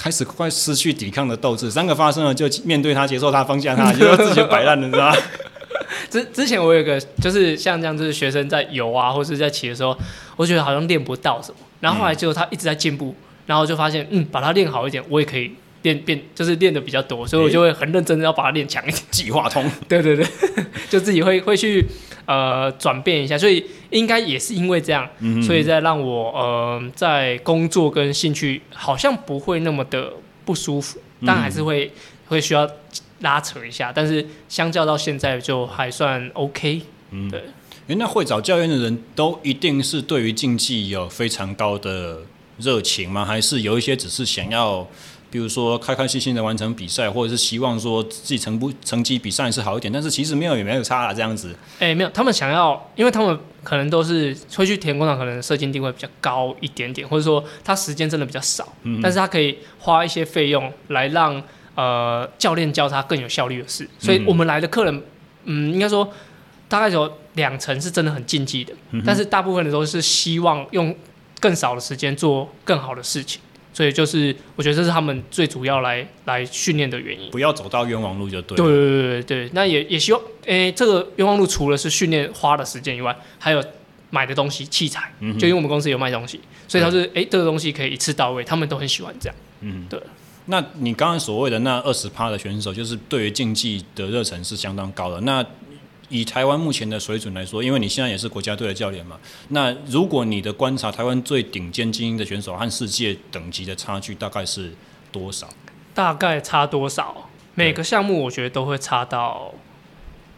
开始快失去抵抗的斗志，三个发生了就面对他，接受他，放下他，就自己摆烂了，知道吗？之之前我有个就是像这样，就是学生在游啊，或是在骑的时候，我觉得好像练不到什么，然后后来结果他一直在进步，然后就发现嗯，把它练好一点，我也可以。练变就是练的比较多，所以我就会很认真的要把它练强一点。计划通，对对对，就自己会会去呃转变一下，所以应该也是因为这样，嗯、所以在让我呃在工作跟兴趣好像不会那么的不舒服，但还是会、嗯、会需要拉扯一下，但是相较到现在就还算 OK。嗯，对。哎，那会找教练的人都一定是对于竞技有非常高的热情吗？还是有一些只是想要？比如说开开心心的完成比赛，或者是希望说自己成不成绩比上一次好一点，但是其实没有也没有差啊，这样子。哎、欸，没有，他们想要，因为他们可能都是会去田工厂，可能社经定位比较高一点点，或者说他时间真的比较少，嗯、但是他可以花一些费用来让呃教练教他更有效率的事。所以我们来的客人，嗯，应该说大概有两成是真的很竞技的，嗯、但是大部分的都是希望用更少的时间做更好的事情。所以就是，我觉得这是他们最主要来来训练的原因。不要走到冤枉路就对。对对对对，那也也希望，诶、欸，这个冤枉路除了是训练花的时间以外，还有买的东西器材。嗯。就因为我们公司有卖东西，所以他是，诶对、欸，这个东西可以一次到位，他们都很喜欢这样。嗯，对。那你刚刚所谓的那二十趴的选手，就是对于竞技的热忱是相当高的。那以台湾目前的水准来说，因为你现在也是国家队的教练嘛，那如果你的观察，台湾最顶尖精英的选手和世界等级的差距大概是多少？大概差多少？每个项目我觉得都会差到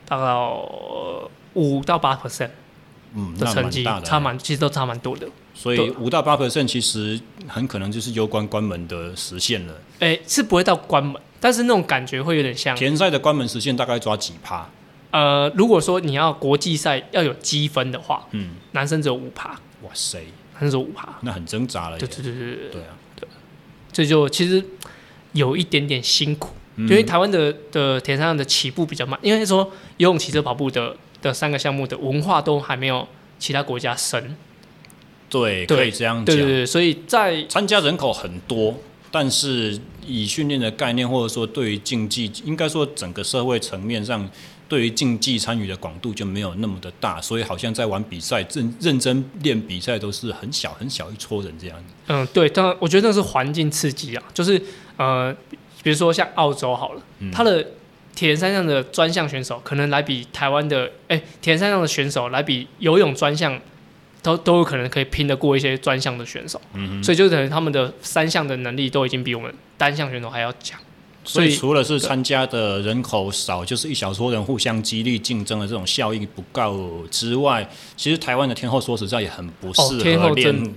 大概五到八 percent，嗯，的成绩差蛮，其实都差蛮多的。所以五到八 percent 其实很可能就是攸关关门的实现了。哎、欸，是不会到关门，但是那种感觉会有点像田赛的关门实现，大概抓几趴？呃，如果说你要国际赛要有积分的话，嗯，男生只有五趴。哇塞，男生只有五趴，那很挣扎了。对对对对对，对啊，对，这就其实有一点点辛苦，嗯、因为台湾的的田上的起步比较慢，因为说游泳、骑车、跑步的的三个项目的文化都还没有其他国家深。对，可以这样讲。对对对，所以在参加人口很多，但是以训练的概念，或者说对于竞技，应该说整个社会层面上。对于竞技参与的广度就没有那么的大，所以好像在玩比赛、认认真练比赛都是很小很小一撮人这样子。嗯，对，当然我觉得那是环境刺激啊，就是呃，比如说像澳洲好了，嗯、他的田三项的专项选手可能来比台湾的哎铁人三项的选手来比游泳专项都都有可能可以拼得过一些专项的选手，嗯，所以就等于他们的三项的能力都已经比我们单项选手还要强。所以除了是参加的人口少，就是一小撮人互相激励竞争的这种效应不够之外，其实台湾的天后说实在也很不适合练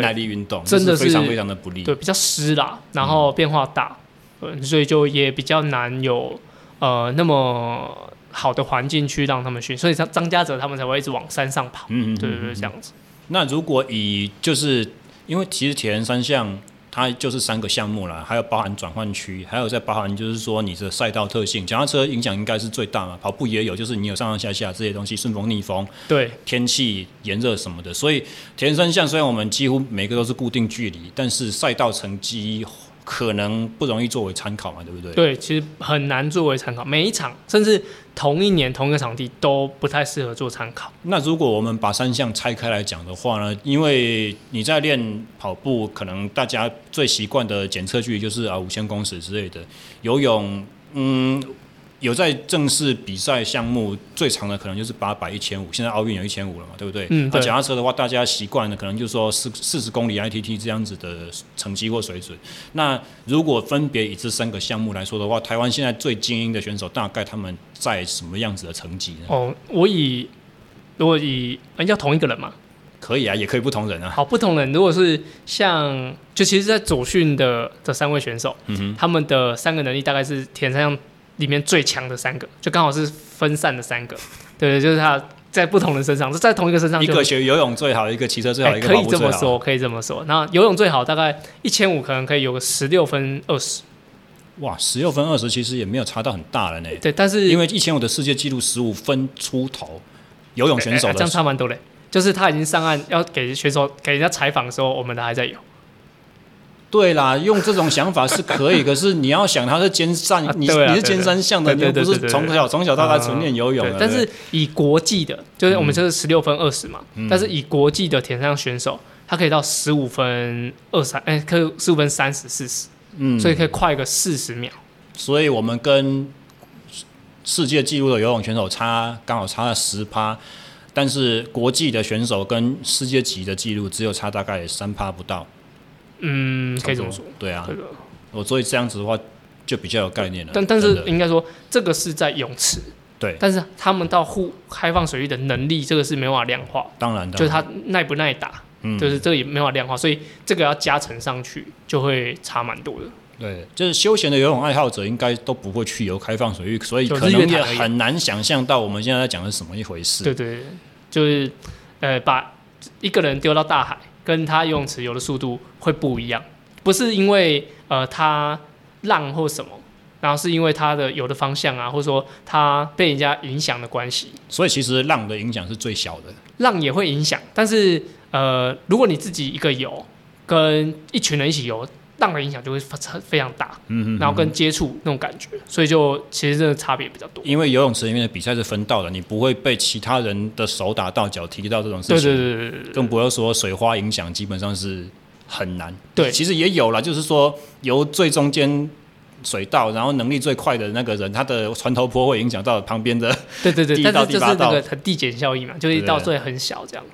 耐力运动，真的是非常非常的不利。对，比较湿啦，然后变化大，嗯，所以就也比较难有呃那么好的环境去让他们训。所以张张家泽他们才会一直往山上跑。嗯嗯，对对对，这样子。那如果以就是因为其实铁人三项。它就是三个项目啦，还有包含转换区，还有再包含就是说你的赛道特性，脚踏车影响应该是最大嘛。跑步也有，就是你有上上下下这些东西，顺风逆风，对，天气炎热什么的。所以铁人三项虽然我们几乎每个都是固定距离，但是赛道成绩。可能不容易作为参考嘛，对不对？对，其实很难作为参考。每一场甚至同一年同一个场地都不太适合做参考。那如果我们把三项拆开来讲的话呢？因为你在练跑步，可能大家最习惯的检测距离就是啊五千公尺之类的。游泳，嗯。有在正式比赛项目最长的可能就是八百、一千五，现在奥运有一千五了嘛，对不对？嗯。那脚踏车的话，大家习惯的可能就是说四四十公里 ITT 这样子的成绩或水准。那如果分别以这三个项目来说的话，台湾现在最精英的选手大概他们在什么样子的成绩呢？哦，我以如果以人家同一个人嘛，可以啊，也可以不同人啊。好，不同人，如果是像就其实，在左训的这三位选手，嗯哼，他们的三个能力大概是铁人三项里面最强的三个，就刚好是分散的三个，对，就是他在不同的身上，是在同一个身上，一个学游泳最好，一个骑车最好，欸、一个。可以这么说，可以这么说。那游泳最好，大概一千五可能可以有个十六分二十。哇，十六分二十其实也没有差到很大了呢。对，但是因为一千五的世界纪录十五分出头，游泳选手的、欸欸、这样差蛮多嘞。就是他已经上岸要给选手给人家采访的时候，我们的还在游。对啦，用这种想法是可以，可是你要想他是尖山，你你是尖山项的，你又不是从小从小到大纯练游泳的。但是以国际的，就是我们这是十六分二十嘛，但是以国际的铁人三项选手，他可以到十五分二三，哎，可以十五分三十四十，嗯，所以可以快个四十秒。所以我们跟世界纪录的游泳选手差刚好差了十趴，但是国际的选手跟世界级的纪录只有差大概三趴不到。嗯，可以这么说。对啊，我所以这样子的话就比较有概念了。但但是应该说，这个是在泳池。对。但是他们到户开放水域的能力，这个是没办法量化。当然的。就是他耐不耐打，嗯，就是这个也没法量化，所以这个要加成上去，就会差蛮多的。对，就是休闲的游泳爱好者应该都不会去游开放水域，所以可能也很难想象到我们现在在讲的是什么一回事。对对，就是呃，把一个人丢到大海。跟他游泳池游的速度会不一样，不是因为呃他浪或什么，然后是因为他的游的方向啊，或者说他被人家影响的关系。所以其实浪的影响是最小的。浪也会影响，但是呃如果你自己一个游，跟一群人一起游。浪的影响就会非常大，嗯嗯，然后跟接触那种感觉，所以就其实真的差别比较多。因为游泳池里面的比赛是分道的，你不会被其他人的手打到、脚踢到这种事情。对对对对，更不要说水花影响，基本上是很难。对，其实也有了，就是说由最中间水道，然后能力最快的那个人，他的船头坡会影响到旁边的。对对对，但是就是那个很递减效应嘛，就是到最很小这样。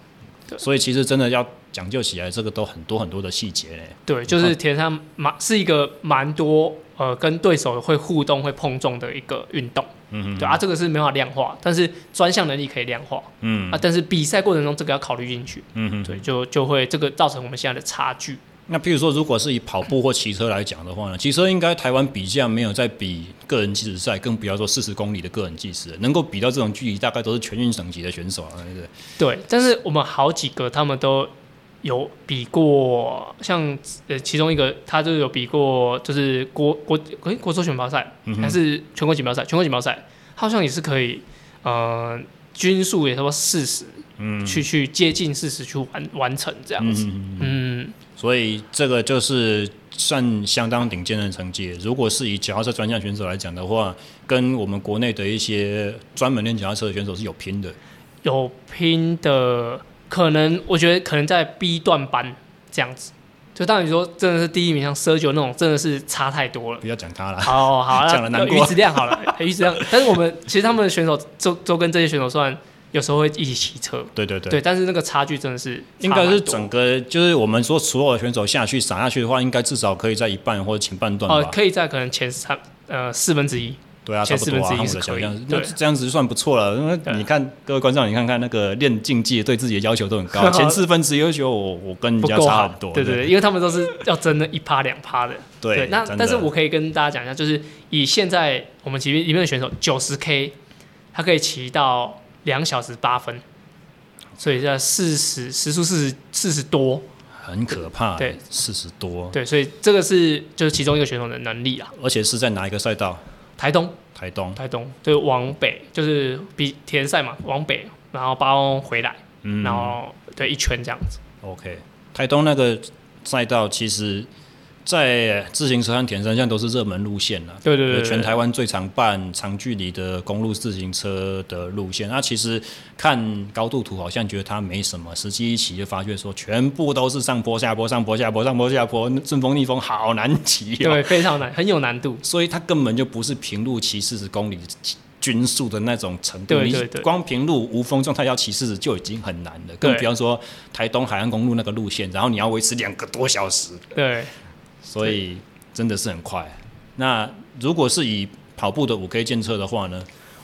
所以其实真的要讲究起来，这个都很多很多的细节嘞。对，就是铁人三项蛮是一个蛮多呃跟对手会互动、会碰撞的一个运动。嗯嗯，对啊，这个是没法量化，但是专项能力可以量化。嗯啊，但是比赛过程中这个要考虑进去。嗯哼，对，就就会这个造成我们现在的差距。那譬如说，如果是以跑步或骑车来讲的话呢？骑车应该台湾比较没有在比个人计时赛，更不要说四十公里的个人计时，能够比到这种距离，大概都是全运省级的选手啊，对不对？对，但是我们好几个他们都有比过，像呃其中一个他就有比过，就是国国哎国手选拔赛还是全国锦标赛？全国锦标赛好像也是可以，呃均数也差不多四十，嗯，去去接近四十去完完成这样子，嗯。嗯所以这个就是算相当顶尖的成绩。如果是以脚踏车专项选手来讲的话，跟我们国内的一些专门练脚踏车的选手是有拼的。有拼的，可能我觉得可能在 B 段班这样子。就当你说真的是第一名，像奢九那种，真的是差太多了。不要讲他 了。好好，讲了难过。鱼子亮好了，鱼子亮。但是我们其实他们的选手都都跟这些选手算。有时候会一起骑车，对对对，对，但是那个差距真的是应该是整个，就是我们说所有的选手下去撒下去的话，应该至少可以在一半或者前半段吧。哦、呃，可以在可能前三呃四分之一。对啊，差不多啊，我的想象，那这样子就算不错了。因为你看各位观众，你看看那个练竞技对自己的要求都很高，前四分之一要求我我跟人家差很多。对对对，因为他们都是要争那一趴两趴的。对，那但是我可以跟大家讲一下，就是以现在我们级别里面的选手九十 K，他可以骑到两小时八分，所以在四十时速四十四十多，很可怕。对，四十多。对，所以这个是就是其中一个选手的能力啊。而且是在哪一个赛道？台东，台东，台东，就往北，就是比田赛嘛，往北，然后包回来，嗯，然后对一圈这样子。OK，台东那个赛道其实。在自行车和田三项都是热门路线了，对对对，全台湾最常办长距离的公路自行车的路线。那其实看高度图好像觉得它没什么，实际一骑就发觉说全部都是上坡下坡上坡下坡上坡下坡，顺风逆风好难骑，喔，对，非常难，很有难度。所以它根本就不是平路骑四十公里均速的那种程度，对对对，你光平路无风状态要骑四十就已经很难了，更比方说台东海岸公路那个路线，然后你要维持两个多小时，对。所以真的是很快。那如果是以跑步的五 K 建测的话呢？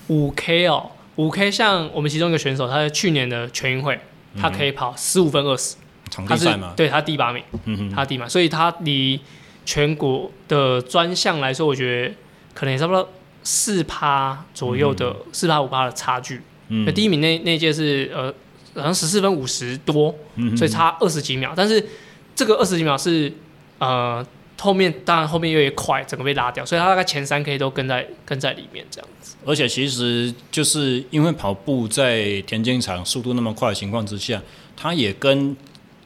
五 K 哦，五 K 像我们其中一个选手，他在去年的全运会，他可以跑十五分二十，场地赛吗？对，他第八名，嗯哼，他第八，所以他离全国的专项来说，我觉得可能也差不多四趴左右的四趴五趴的差距。嗯，那第一名那那届是呃，好像十四分五十多，嗯，所以差二十几秒。但是这个二十几秒是呃。后面当然后面越来越快，整个被拉掉，所以他大概前三 K 都跟在跟在里面这样子。而且其实就是因为跑步在田径场速度那么快的情况之下，他也跟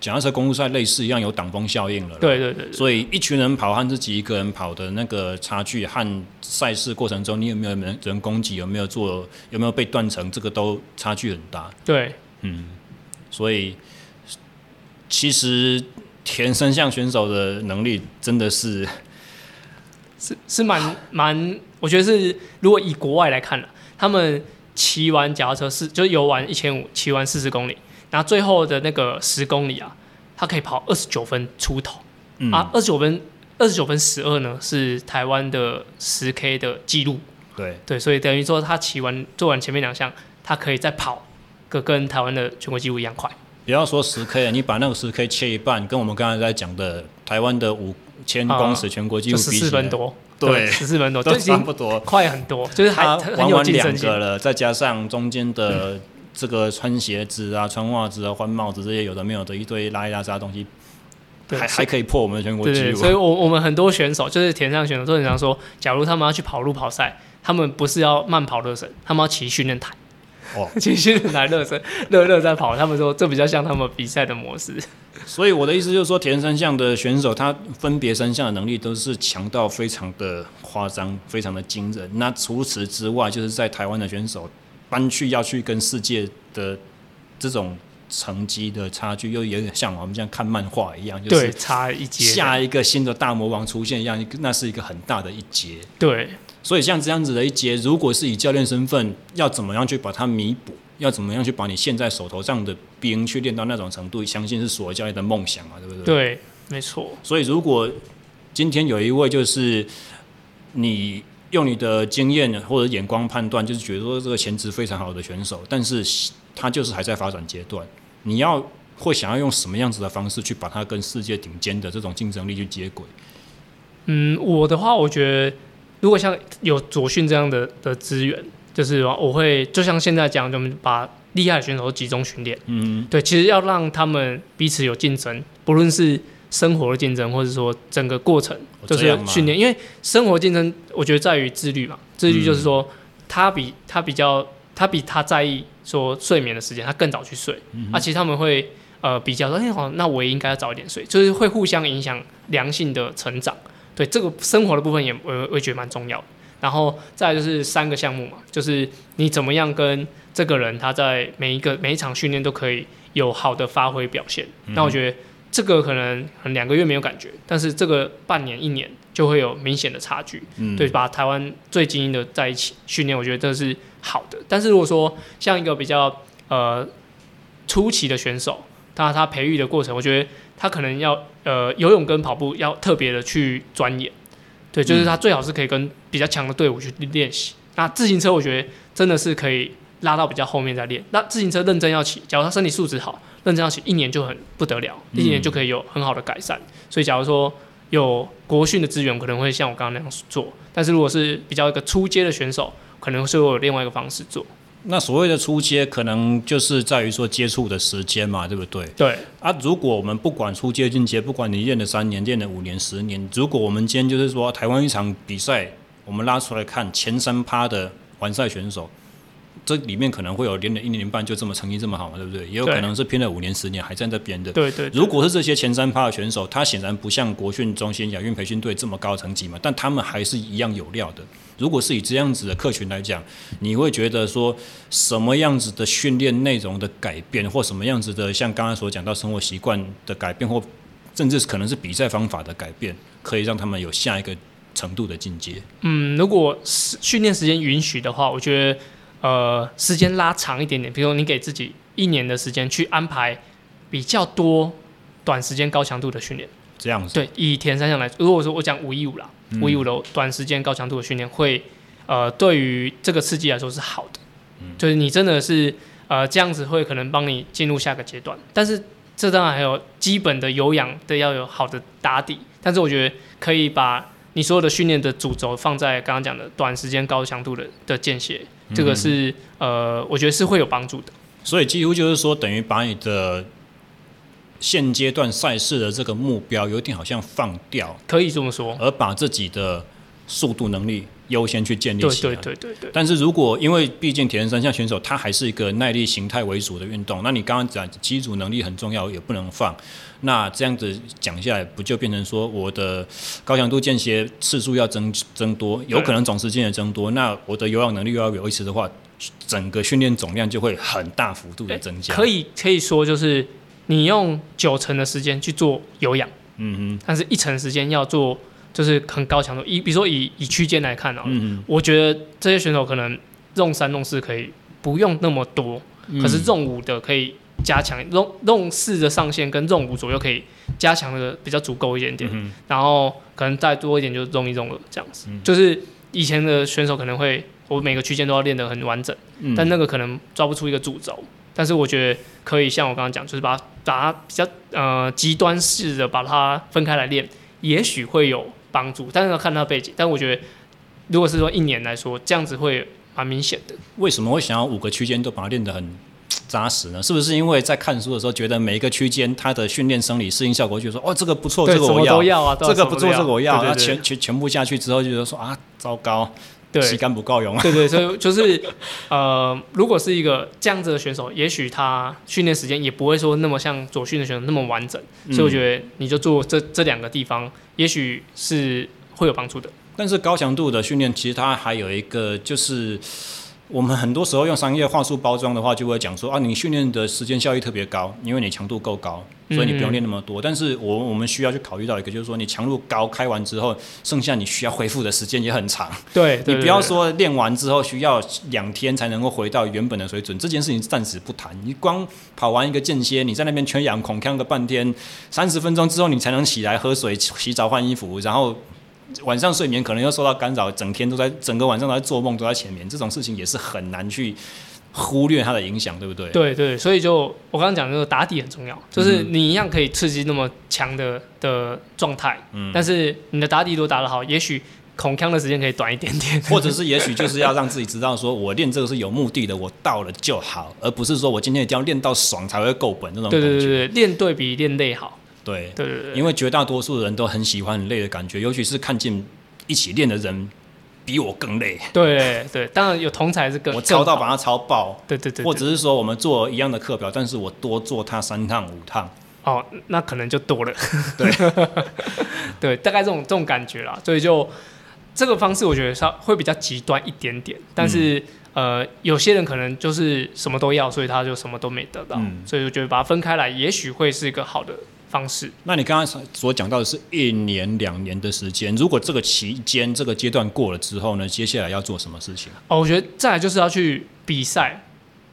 脚踏车公路赛类似一样有挡风效应了。对对对，对。所以一群人跑和自己一个人跑的那个差距和赛事过程中你有没有人人攻击，有没有做，有没有被断层，这个都差距很大。对，嗯，所以其实。田三项选手的能力真的是是是蛮蛮，我觉得是如果以国外来看了，他们骑完脚踏车是就游完一千五，骑完四十公里，然后最后的那个十公里啊，他可以跑二十九分出头，嗯、啊，二十九分二十九分十二呢是台湾的十 K 的记录，对。对，所以等于说他骑完做完前面两项，他可以再跑个跟台湾的全国纪录一样快。不要说十 K 了，你把那个十 K 切一半，跟我们刚才在讲的台湾的五千公尺全国纪录比起来，十四分多，对，十四分多，都差不多，快很多，就是还很有竞争性了。再加上中间的这个穿鞋子啊、穿袜子啊、换帽子这些有的没有的一堆拉一拉杂东西，还还可以破我们的全国纪录。所以我我们很多选手就是田上选手都很常说，假如他们要去跑路跑赛，他们不是要慢跑热身，他们要骑训练台。哦，其实来热身，热热在跑。他们说这比较像他们比赛的模式。所以我的意思就是说，田三项的选手，他分别三项的能力都是强到非常的夸张，非常的惊人。那除此之外，就是在台湾的选手搬去要去跟世界的这种成绩的差距，又有点像我们像看漫画一样，就是差一阶，下一个新的大魔王出现一样，那是一个很大的一阶。对。所以像这样子的一节，如果是以教练身份，要怎么样去把它弥补？要怎么样去把你现在手头上的兵去练到那种程度？相信是所有教练的梦想嘛，对不对？对，没错。所以如果今天有一位就是你用你的经验或者眼光判断，就是觉得说这个潜质非常好的选手，但是他就是还在发展阶段，你要会想要用什么样子的方式去把他跟世界顶尖的这种竞争力去接轨？嗯，我的话，我觉得。如果像有左训这样的的资源，就是我会就像现在讲，我们把厉害的选手都集中训练。嗯，对，其实要让他们彼此有竞争，不论是生活的竞争，或者说整个过程，就是训练。因为生活竞争，我觉得在于自律嘛。自律就是说，他比他比较，他比他在意说睡眠的时间，他更早去睡。嗯，啊，其实他们会呃比较说，哎，好，那我也应该要早一点睡，就是会互相影响良性的成长。对这个生活的部分也我我觉得蛮重要的，然后再来就是三个项目嘛，就是你怎么样跟这个人他在每一个每一场训练都可以有好的发挥表现。嗯、那我觉得这个可能两个月没有感觉，但是这个半年一年就会有明显的差距。嗯、对，把台湾最精英的在一起训练，我觉得这是好的。但是如果说像一个比较呃初期的选手，他他培育的过程，我觉得他可能要。呃，游泳跟跑步要特别的去钻研，对，就是他最好是可以跟比较强的队伍去练习。嗯、那自行车我觉得真的是可以拉到比较后面再练。那自行车认真要骑，假如他身体素质好，认真要骑一年就很不得了，一年就可以有很好的改善。嗯、所以假如说有国训的资源，可能会像我刚刚那样做。但是如果是比较一个初阶的选手，可能是会有另外一个方式做。那所谓的初阶，可能就是在于说接触的时间嘛，对不对？对。啊，如果我们不管初阶、进阶，不管你练了三年、练了五年、十年，如果我们今天就是说台湾一场比赛，我们拉出来看前三趴的完赛选手。这里面可能会有练了一年半就这么成绩这么好嘛，对不对？也有可能是拼了五年十年还在这边的。对对。如果是这些前三趴的选手，他显然不像国训中心、亚运培训队这么高成绩嘛，但他们还是一样有料的。如果是以这样子的客群来讲，你会觉得说什么样子的训练内容的改变，或什么样子的像刚刚所讲到生活习惯的改变，或甚至可能是比赛方法的改变，可以让他们有下一个程度的进阶？嗯，如果是训练时间允许的话，我觉得。呃，时间拉长一点点，比如说你给自己一年的时间去安排比较多短时间高强度的训练，这样子。对，以田三项来说，如果说我讲五一五啦，五一五的短时间高强度的训练会，呃，对于这个刺激来说是好的，嗯，就是你真的是呃这样子会可能帮你进入下个阶段，但是这当然还有基本的有氧的要有好的打底，但是我觉得可以把。你所有的训练的主轴放在刚刚讲的短时间高强度的的间歇，这个是呃，我觉得是会有帮助的。所以几乎就是说，等于把你的现阶段赛事的这个目标有点好像放掉，可以这么说，而把自己的速度能力优先去建立起来。对对对对对。但是如果因为毕竟铁人三项选手他还是一个耐力形态为主的运动，那你刚刚讲基础能力很重要，也不能放。那这样子讲下来，不就变成说我的高强度间歇次数要增增多，有可能总时间也增多。那我的有氧能力又要维持的话，整个训练总量就会很大幅度的增加。可以可以说就是你用九成的时间去做有氧，嗯哼，但是一成时间要做就是很高强度。以比如说以以区间来看啊，嗯哼，我觉得这些选手可能 zone 三 zone 四可以不用那么多，可是 zone 五的可以。加强 zone 四的上限跟 zone 五左右可以加强的比较足够一点点，嗯、然后可能再多一点就是一 zone 二这样子。嗯、就是以前的选手可能会我每个区间都要练得很完整，嗯、但那个可能抓不出一个主轴。但是我觉得可以像我刚刚讲，就是把它把它比较呃极端式的把它分开来练，也许会有帮助。但是要看他背景。但我觉得如果是说一年来说，这样子会蛮明显的。为什么会想要五个区间都把它练得很？扎实呢？是不是因为在看书的时候，觉得每一个区间它的训练生理适应效果，就说哦，这个不错，这个我要，要啊、这个不错，这个我要，那全全全部下去之后，就觉得说啊，糟糕，对，膝盖不够用。对对，所以就是 呃，如果是一个这样子的选手，也许他训练时间也不会说那么像左训的选手那么完整。所以我觉得你就做这这两个地方，也许是会有帮助的。但是高强度的训练，其实它还有一个就是。我们很多时候用商业话术包装的话，就会讲说啊，你训练的时间效益特别高，因为你强度够高，所以你不用练那么多。嗯、但是我我们需要去考虑到一个，就是说你强度高开完之后，剩下你需要恢复的时间也很长。对，对，你不要说练完之后需要两天才能够回到原本的水准，这件事情暂时不谈。你光跑完一个间歇，你在那边全氧恐锵个半天，三十分钟之后你才能起来喝水、洗澡、换衣服，然后。晚上睡眠可能又受到干扰，整天都在整个晚上都在做梦，都在前面，这种事情也是很难去忽略它的影响，对不对？对对，所以就我刚刚讲的，那个打底很重要，就是你一样可以刺激那么强的的状态，嗯，但是你的打底如果打得好，也许恐腔的时间可以短一点点，或者是也许就是要让自己知道，说我练这个是有目的的，我到了就好，而不是说我今天一定要练到爽才会够本那种感觉。对对对，练对比练累好。对对对，因为绝大多数人都很喜欢很累的感觉，尤其是看见一起练的人比我更累。对对，当然有同才是更 我超到把他超爆。对对对，或者是说我们做一样的课表，但是我多做他三趟五趟。哦，那可能就多了。对 对，大概这种这种感觉啦。所以就这个方式，我觉得稍会比较极端一点点。但是、嗯、呃，有些人可能就是什么都要，所以他就什么都没得到。嗯、所以我觉得把它分开来，也许会是一个好的。方式。那你刚刚所讲到的是一年两年的时间，如果这个期间这个阶段过了之后呢，接下来要做什么事情？哦，我觉得再来就是要去比赛，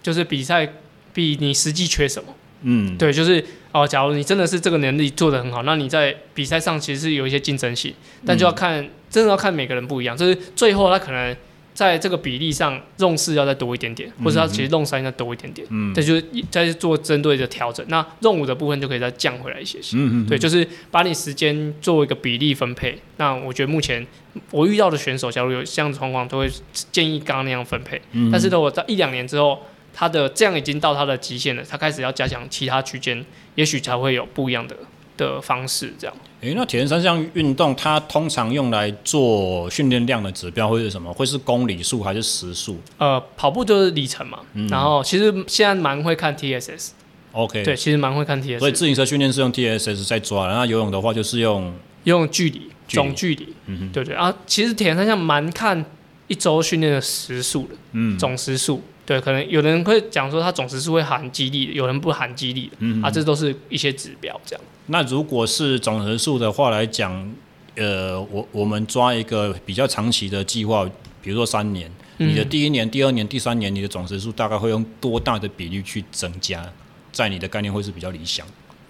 就是比赛比你实际缺什么。嗯，对，就是哦，假如你真的是这个能力做得很好，那你在比赛上其实是有一些竞争性，但就要看，嗯、真的要看每个人不一样，就是最后他可能。在这个比例上，用四要再多一点点，或者他其实用三要多一点点，嗯，这就是再做针对的调整。那用五的部分就可以再降回来一些些，嗯嗯，对，就是把你时间做一个比例分配。那我觉得目前我遇到的选手，假如有这样的状况，都会建议刚刚那样分配。嗯，但是呢我在一两年之后，他的这样已经到他的极限了，他开始要加强其他区间，也许才会有不一样的的方式这样。诶、欸，那铁人三项运动，它通常用来做训练量的指标会是什么？会是公里数还是时速？呃，跑步就是里程嘛。嗯、然后其实现在蛮会看 TSS。OK。对，其实蛮会看 TSS。所以自行车训练是用 TSS 在抓，然后游泳的话就是用用距离总距离。对对啊，其实铁人三项蛮看一周训练的时速的。嗯。总时速。对，可能有人会讲说它总值是会含激励的，有人不含激励的。啊，这都是一些指标这样。那如果是总人数的话来讲，呃，我我们抓一个比较长期的计划，比如说三年，嗯、你的第一年、第二年、第三年，你的总时数大概会用多大的比例去增加？在你的概念会是比较理想？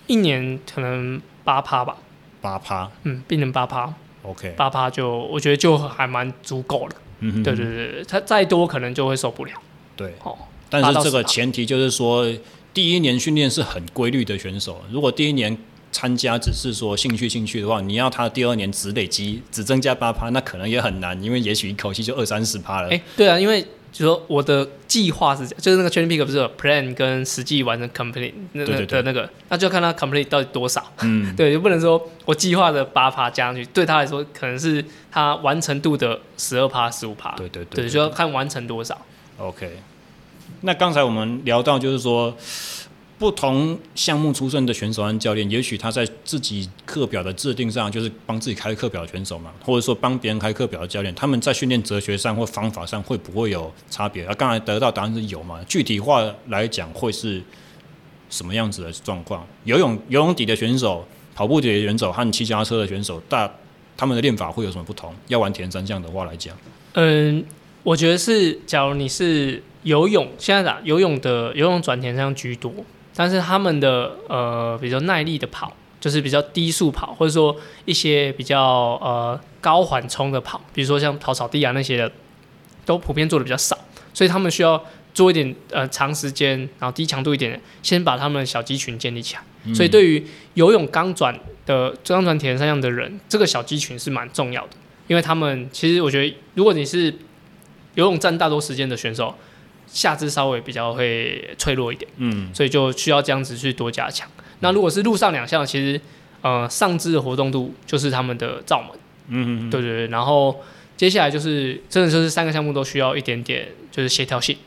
一年可能八趴吧。八趴？嗯，变成八趴。OK。八趴就我觉得就还蛮足够了。嗯哼。对对对，它再多可能就会受不了。对。哦。但是这个前提就是说，第一年训练是很规律的选手，如果第一年参加只是说兴趣兴趣的话，你要他第二年只累积只增加八趴，那可能也很难，因为也许一口气就二三十趴了。哎、欸，对啊，因为就说我的计划是这样，就是那个 training peak 不是有 plan 跟实际完成 complete 那个的那个，那就看他 complete 到底多少。嗯，对，就不能说我计划的八趴加上去，对他来说可能是他完成度的十二趴、十五趴。对对对，对，就要看完成多少。OK，那刚才我们聊到就是说。不同项目出身的选手和教练，也许他在自己课表的制定上，就是帮自己开课表的选手嘛，或者说帮别人开课表的教练，他们在训练哲学上或方法上会不会有差别？啊，刚才得到答案是有嘛？具体化来讲会是什么样子的状况？游泳游泳底的选手、跑步底的选手和骑脚踏车的选手，大他们的练法会有什么不同？要玩铁人三项的话来讲，嗯，我觉得是，假如你是游泳，现在打游泳的游泳转铁人三项居多。但是他们的呃比较耐力的跑，就是比较低速跑，或者说一些比较呃高缓冲的跑，比如说像跑草地啊那些的，都普遍做的比较少，所以他们需要做一点呃长时间，然后低强度一点，先把他们的小肌群建立起来。嗯、所以对于游泳刚转的刚转铁人三项的人，这个小肌群是蛮重要的，因为他们其实我觉得，如果你是游泳占大多时间的选手。下肢稍微比较会脆弱一点，嗯，所以就需要这样子去多加强。嗯、那如果是陆上两项，其实呃上肢的活动度就是他们的罩门，嗯嗯，对对对。然后接下来就是真的就是三个项目都需要一点点就是协调性，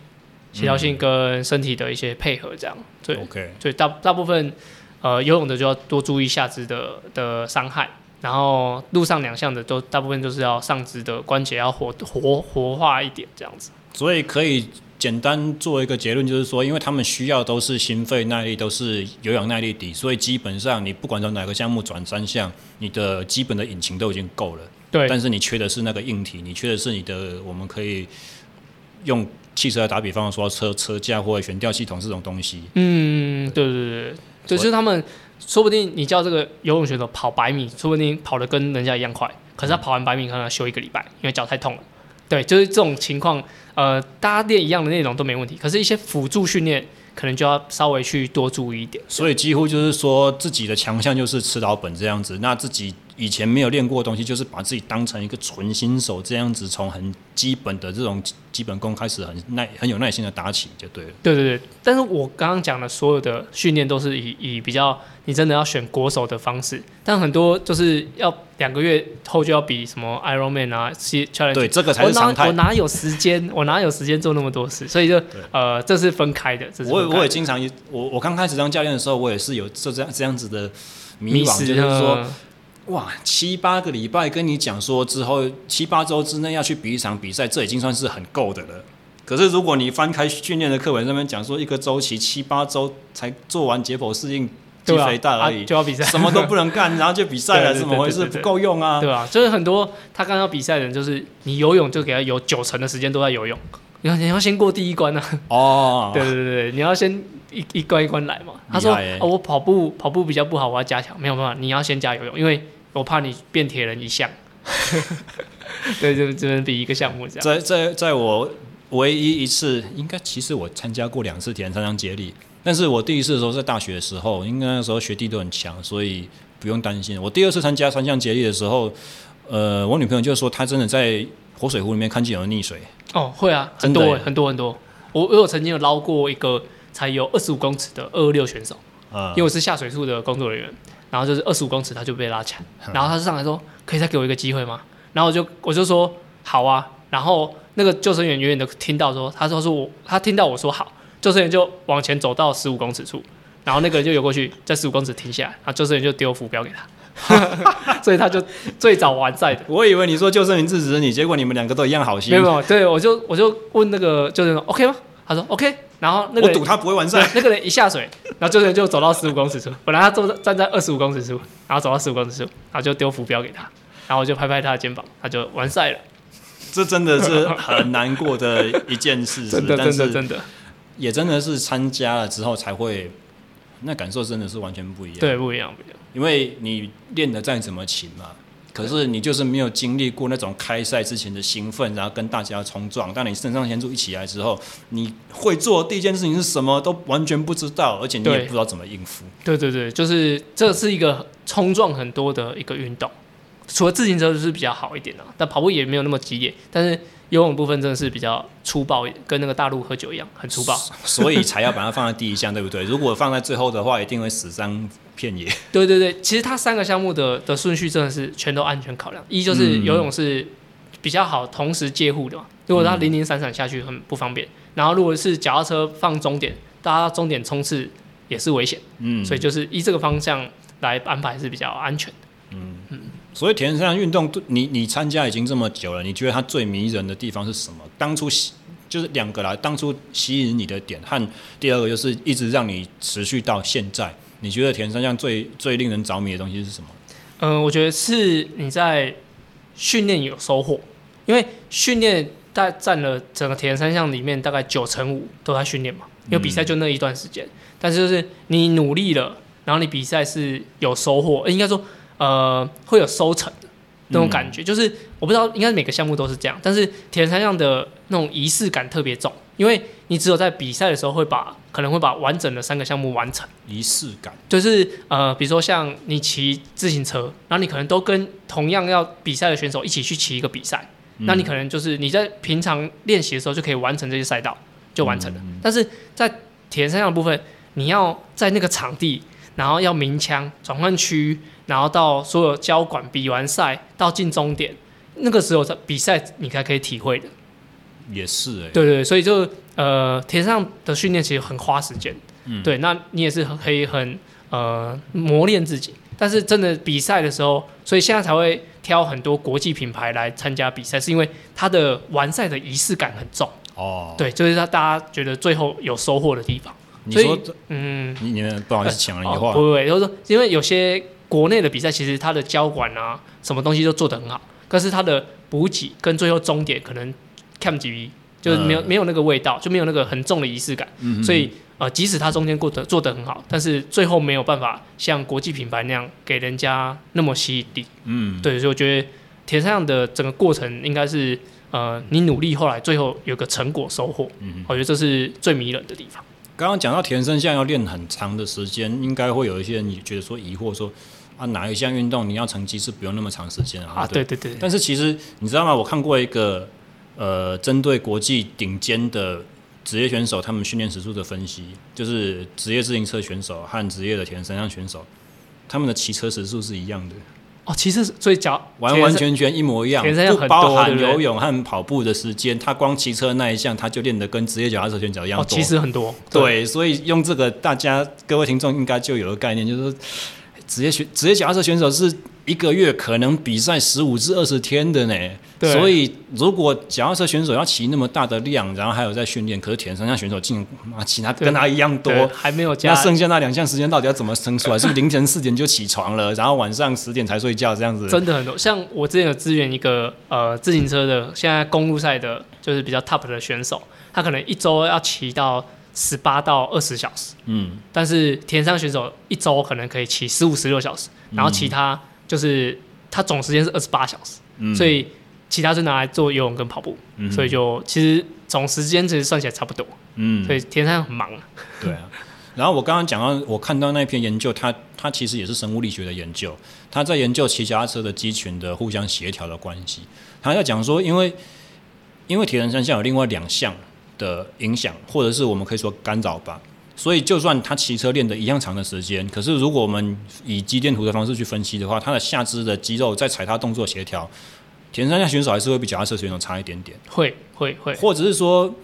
协调性跟身体的一些配合这样。对，OK。所以大大部分呃游泳的就要多注意下肢的的伤害，然后路上两项的都大部分都是要上肢的关节要活活活化一点这样子。所以可以。简单做一个结论，就是说，因为他们需要都是心肺耐力，都是有氧耐力底，所以基本上你不管从哪个项目转三项，你的基本的引擎都已经够了。对。但是你缺的是那个硬体，你缺的是你的，我们可以用汽车来打比方说车车架或者悬吊系统这种东西。嗯，对对对，就是他们说不定你叫这个游泳选手跑百米，说不定跑得跟人家一样快，可是他跑完百米可能要休一个礼拜，因为脚太痛了。对，就是这种情况。呃，大家练一样的内容都没问题，可是，一些辅助训练可能就要稍微去多注意一点。所以，几乎就是说，自己的强项就是吃老本这样子，那自己。以前没有练过的东西，就是把自己当成一个纯新手这样子，从很基本的这种基本功开始，很耐很有耐心的打起就对了。对对对，但是我刚刚讲的所有的训练都是以以比较你真的要选国手的方式，但很多就是要两个月后就要比什么 Ironman 啊，Challenge。对，这个才是常态。我哪有时间？我哪有时间做那么多事？所以就呃，这是分开的。这是分开的。我我也经常我我刚开始当教练的时候，我也是有这这样这样子的迷惘，就是说。哇，七八个礼拜跟你讲说之后七八周之内要去比一场比赛，这已经算是很够的了。可是如果你翻开训练的课本上面讲说，一个周期七八周才做完解剖适应肌肥大而已，就要比赛，什么都不能干，然后就比赛了，怎么回事？不够用啊？对吧？就是很多他刚要比赛的人，就是你游泳就给他有九成的时间都在游泳，你要你要先过第一关啊。哦，对对对，你要先一一关一关来嘛。他说、欸哦：“我跑步跑步比较不好，我要加强。没有办法，你要先加游泳，因为我怕你变铁人一项。”对，就只能比一个项目这样。在在在我唯一一次，应该其实我参加过两次铁人三项接力，但是我第一次的时候在大学的时候，应该那时候学弟都很强，所以不用担心。我第二次参加三项接力的时候，呃，我女朋友就说她真的在活水湖里面看见有人溺水。哦，会啊，很多很多很多。我我有曾经有捞过一个才有二十五公尺的二二六选手，嗯，因为我是下水处的工作人员，然后就是二十五公尺他就被拉起来，嗯，然后他就上来说，可以再给我一个机会吗？然后我就我就说好啊，然后那个救生员远远的听到说，他说是我，他听到我说好，救生员就往前走到十五公尺处，然后那个人就游过去，在十五公尺停下来，然后救生员就丢浮标给他，所以他就最早完赛的。我以为你说救生员制止你，结果你们两个都一样好心。没有，对，我就我就问那个救生员 OK 吗？他说 OK，然后那个我赌他不会完赛，那个人一下水，然后这个人就走到十五公尺处，本来他坐站在二十五公尺处，然后走到十五公尺处，然后就丢浮标给他。然后我就拍拍他的肩膀，他就完赛了。这真的是很难过的一件事，真的真的真的，也真的是参加了之后才会，那感受真的是完全不一样。对，不一样不一样。因为你练的再怎么勤嘛，可是你就是没有经历过那种开赛之前的兴奋，然后跟大家冲撞。当你肾上腺素一起来之后，你会做第一件事情是什么都完全不知道，而且你也不知道怎么应付。对对对，就是这是一个冲撞很多的一个运动。除了自行车就是比较好一点的，但跑步也没有那么激烈。但是游泳部分真的是比较粗暴，跟那个大陆喝酒一样，很粗暴。所以才要把它放在第一项，对不对？如果放在最后的话，一定会死伤遍野。对对对，其实它三个项目的的顺序真的是全都安全考量。一就是游泳是比较好同时接护的嘛，如果它零零散散下去很不方便。然后如果是脚踏车放终点，大家终点冲刺也是危险。嗯，所以就是依这个方向来安排是比较安全的。嗯嗯。所以铁人三项运动，你你参加已经这么久了，你觉得它最迷人的地方是什么？当初吸就是两个啦，当初吸引你的点和第二个就是一直让你持续到现在，你觉得铁人三项最最令人着迷的东西是什么？嗯、我觉得是你在训练有收获，因为训练大占了整个铁人三项里面大概九成五都在训练嘛，因为比赛就那一段时间、但是就是你努力了，然后你比赛是有收获，应该说。呃，会有收成的那种感觉，嗯、就是我不知道，应该每个项目都是这样，但是铁人三项的那种仪式感特别重，因为你只有在比赛的时候会把可能会把完整的三个项目完成。仪式感就是呃，比如说像你骑自行车，然后你可能都跟同样要比赛的选手一起去骑一个比赛，嗯，那你可能就是你在平常练习的时候就可以完成这些赛道，就完成了。嗯、但是在铁人三项的部分，你要在那个场地，然后要鸣枪转换区。然后到所有交管比完赛到进终点，那个时候在比赛你才可以体会的。也是哎、欸。对对，所以就呃，铁上的训练其实很花时间。嗯。对，那你也是可以很呃磨练自己，但是真的比赛的时候，所以现在才会挑很多国际品牌来参加比赛，是因为它的完赛的仪式感很重。哦。对，就是让大家觉得最后有收获的地方。你说，嗯，你你们不好意思抢了你的话。不不不，就是说，因为有些。国内的比赛其实它的交管啊，什么东西都做得很好，可是它的补给跟最后终点可能看几笔，就是没有、嗯、没有那个味道，就没有那个很重的仪式感。嗯、所以呃，即使它中间过得做得很好，但是最后没有办法像国际品牌那样给人家那么吸引力。嗯，对，所以我觉得铁三项的整个过程应该是呃，你努力后来最后有个成果收获。嗯，我觉得这是最迷人的地方。刚刚讲到铁三项要练很长的时间，应该会有一些人你觉得说疑惑说。啊，哪一项运动你要成绩是不用那么长时间啊？啊，对对对。但是其实你知道吗？我看过一个呃，针对国际顶尖的职业选手他们训练时数的分析，就是职业自行车选手和职业的铁人三项选手，他们的骑车时数是一样的。哦，其实所以脚完完全全一模一样，不包含游泳和跑步的时间。他光骑车那一项，他就练得跟职业脚踏车选手一样多。哦，其实很多。对，对所以用这个，大家各位听众应该就有个概念，就是说。职业选职业脚踏车选手是一个月可能比赛十五至二十天的呢，所以如果脚踏车选手要骑那么大的量，然后还有在训练，可是铁人三项选手竟然骑他跟他一样多，还没有加，那剩下那两项时间到底要怎么撑出来？是不是凌晨四点就起床了，然后晚上十点才睡觉这样子？真的很多，像我之前有支援一个呃自行车的，现在公路赛的就是比较 top 的选手，他可能一周要骑到十八到二十小时，嗯，但是田山选手一周可能可以骑十五十六小时，然后其他就是他总时间是二十八小时，嗯，所以其他是拿来做游泳跟跑步，嗯，所以就其实总时间其实算起来差不多，嗯，所以田山很忙，对啊。然后我刚刚讲到，我看到那篇研究，它它其实也是生物力学的研究，他在研究骑脚踏车的肌群的互相协调的关系。他在讲说，因为因为铁人三项有另外两项的影响，或者是我们可以说干扰吧，所以就算他骑车练的一样长的时间，可是如果我们以肌电图的方式去分析的话，他的下肢的肌肉在踩踏动作协调，铁人三项选手还是会比脚踏车选手差一点点，会会会，或者是说。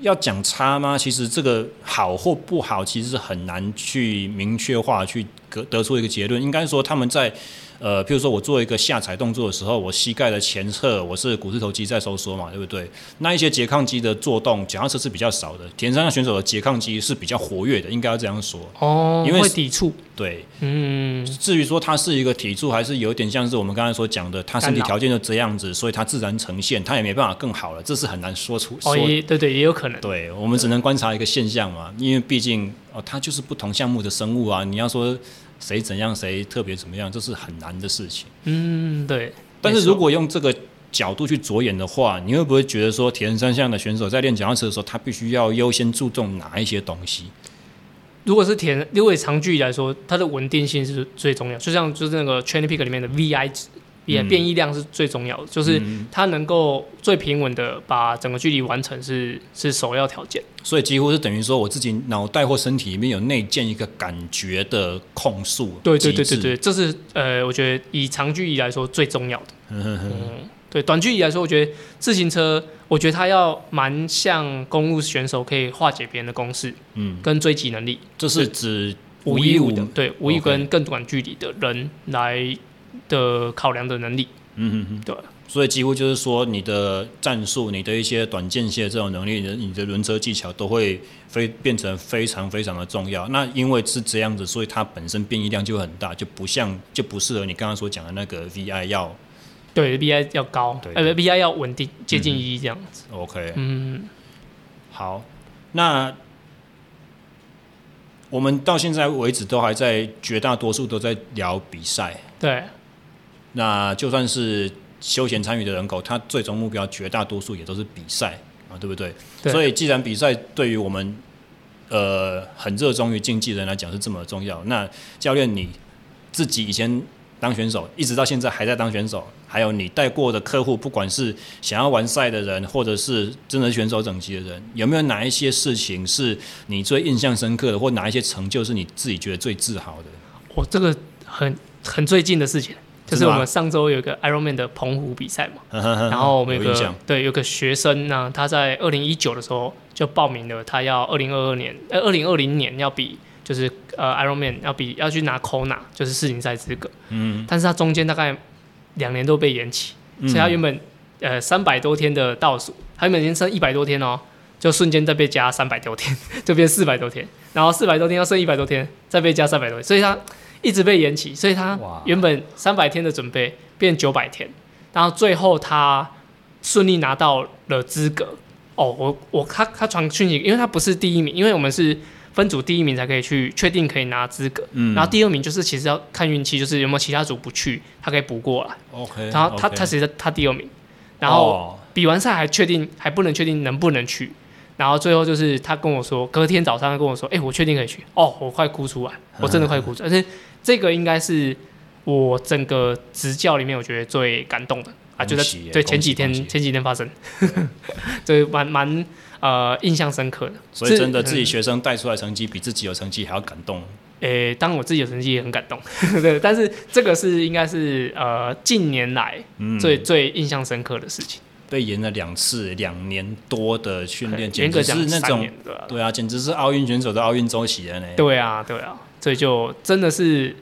要讲差吗？其实这个好或不好，其实是很难去明确化去得得出一个结论。应该说他们在。呃，譬如说我做一个下踩动作的时候，我膝盖的前侧我是股四头肌在收缩嘛，对不对？那一些拮抗肌的作动，脚踏车是比较少的。田三项选手的拮抗肌是比较活跃的，应该要这样说。哦，因为会抵触。对，嗯。至于说它是一个体触，还是有点像是我们刚才所讲的，他身体条件就这样子，所以它自然呈现，它也没办法更好了，这是很难说出。哦，也对对，也有可能。对，我们只能观察一个现象嘛，因为毕竟哦，它就是不同项目的生物啊，你要说。谁怎样，谁特别怎么样，这是很难的事情。嗯，对。但是如果用这个角度去着眼的话，你会不会觉得说，铁人三项的选手在练脚踏车的时候，他必须要优先注重哪一些东西？如果是铁，因为长距离来说，它的稳定性是最重要。就像就是那个 Training Peaks 里面的 VI 值。也变异量是最重要的，就是它能够最平稳的把整个距离完成是是首要条件。所以几乎是等于说我自己脑袋或身体里面有内建一个感觉的控速。对对对对对，这是呃，我觉得以长距离来说最重要的。嗯，对，短距离来说，我觉得自行车，我觉得它要蛮像公路选手可以化解别人的攻势，嗯，跟追击能力。这是指五一五的，对，五一跟更短距离的人来。的考量的能力，嗯嗯嗯，对，所以几乎就是说，你的战术、你的一些短间歇这种能力、你的轮车技巧，都会非变成非常非常的重要。那因为是这样子，所以它本身变异量就很大，就不像就不适合你刚刚所讲的那个 VI 要，对，VI 要高，呃，VI 要稳定接近一这样子。嗯、OK，嗯，好，那我们到现在为止都还在绝大多数都在聊比赛，对。那就算是休闲参与的人口，他最终目标绝大多数也都是比赛啊，对不对？对。所以既然比赛对于我们呃很热衷于竞技的人来讲是这么重要，那教练你自己以前当选手，一直到现在还在当选手，还有你带过的客户，不管是想要完赛的人，或者是真的选手等级的人，有没有哪一些事情是你最印象深刻的，或哪一些成就是你自己觉得最自豪的？我这个很很最近的事情。就是我们上周有一个 Ironman 的澎湖比赛嘛，然后我们有个对有个学生呢，他在二零一九的时候就报名了，他要二零二二年呃二零二零年要比就是呃 Ironman 要比要去拿 Kona 就是世锦赛资格，嗯，但是他中间大概两年都被延期，所以他原本呃三百多天的倒数，他原本已经剩一百多天哦，就瞬间再被加三百多天，就变四百多天，然后四百多天要剩一百多天，再被加三百多天，所以他。一直被延期，所以他原本三百天的准备变九百天，然后最后他顺利拿到了资格。哦，我我他他传讯息，因为他不是第一名，因为我们是分组第一名才可以去确定可以拿资格，嗯，然后第二名就是其实要看运气，就是有没有其他组不去，他可以补过来。OK，然后他.他其实他第二名，然后比完赛还确定还不能确定能不能去。然后最后就是他跟我说，隔天早上他跟我说，哎、欸，我确定可以去。哦，我快哭出来，我真的快哭出来。而且这个应该是我整个执教里面我觉得最感动的啊，就在对前几天前几天发生，对，蛮蛮呃印象深刻的。所以真的自己学生带出来成绩比自己有成绩还要感动。诶、欸，当我自己有成绩也很感动，对。但是这个是应该是呃近年来最、嗯、最印象深刻的事情。被延了两次，两年多的训练，简直是那种对啊，简直是奥运选手的奥运周期了呢。对啊，对啊，所以就真的是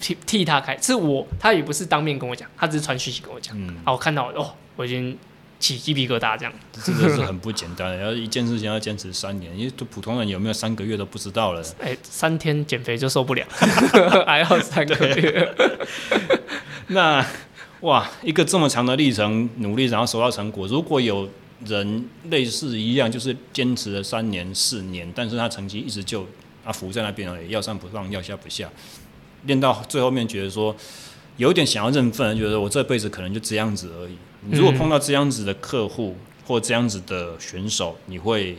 替替他开，是我他也不是当面跟我讲，他只是传讯息跟我讲。嗯，啊，我看到哦，我已经起鸡皮疙瘩，这样真的是很不简单。然后一件事情要坚持三年，因为普通人有没有三个月都不知道了。哎、欸，三天减肥就受不了，还要三个月。那。哇，一个这么长的历程，努力然后收到成果。如果有人类似一样，就是坚持了三年四年，但是他成绩一直就啊浮在那边而已，要上不上，要下不下，练到最后面觉得说有点想要认份，觉得我这辈子可能就这样子而已。你如果碰到这样子的客户或这样子的选手，你会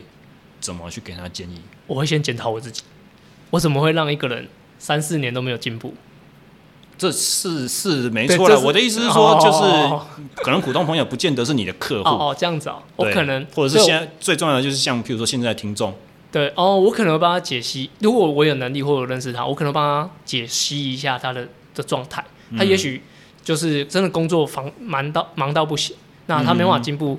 怎么去给他建议？我会先检讨我自己，我怎么会让一个人三四年都没有进步？这是是没错了。我的意思是说，就是可能普通朋友不见得是你的客户哦哦，这样子哦，我可能或者是现在最重要的就是像譬如说现在听众，对哦，我可能会帮他解析。如果我有能力或者我认识他，我可能帮他解析一下他的的状态。他也许就是真的工作忙忙到忙到不行，那他没办法进步，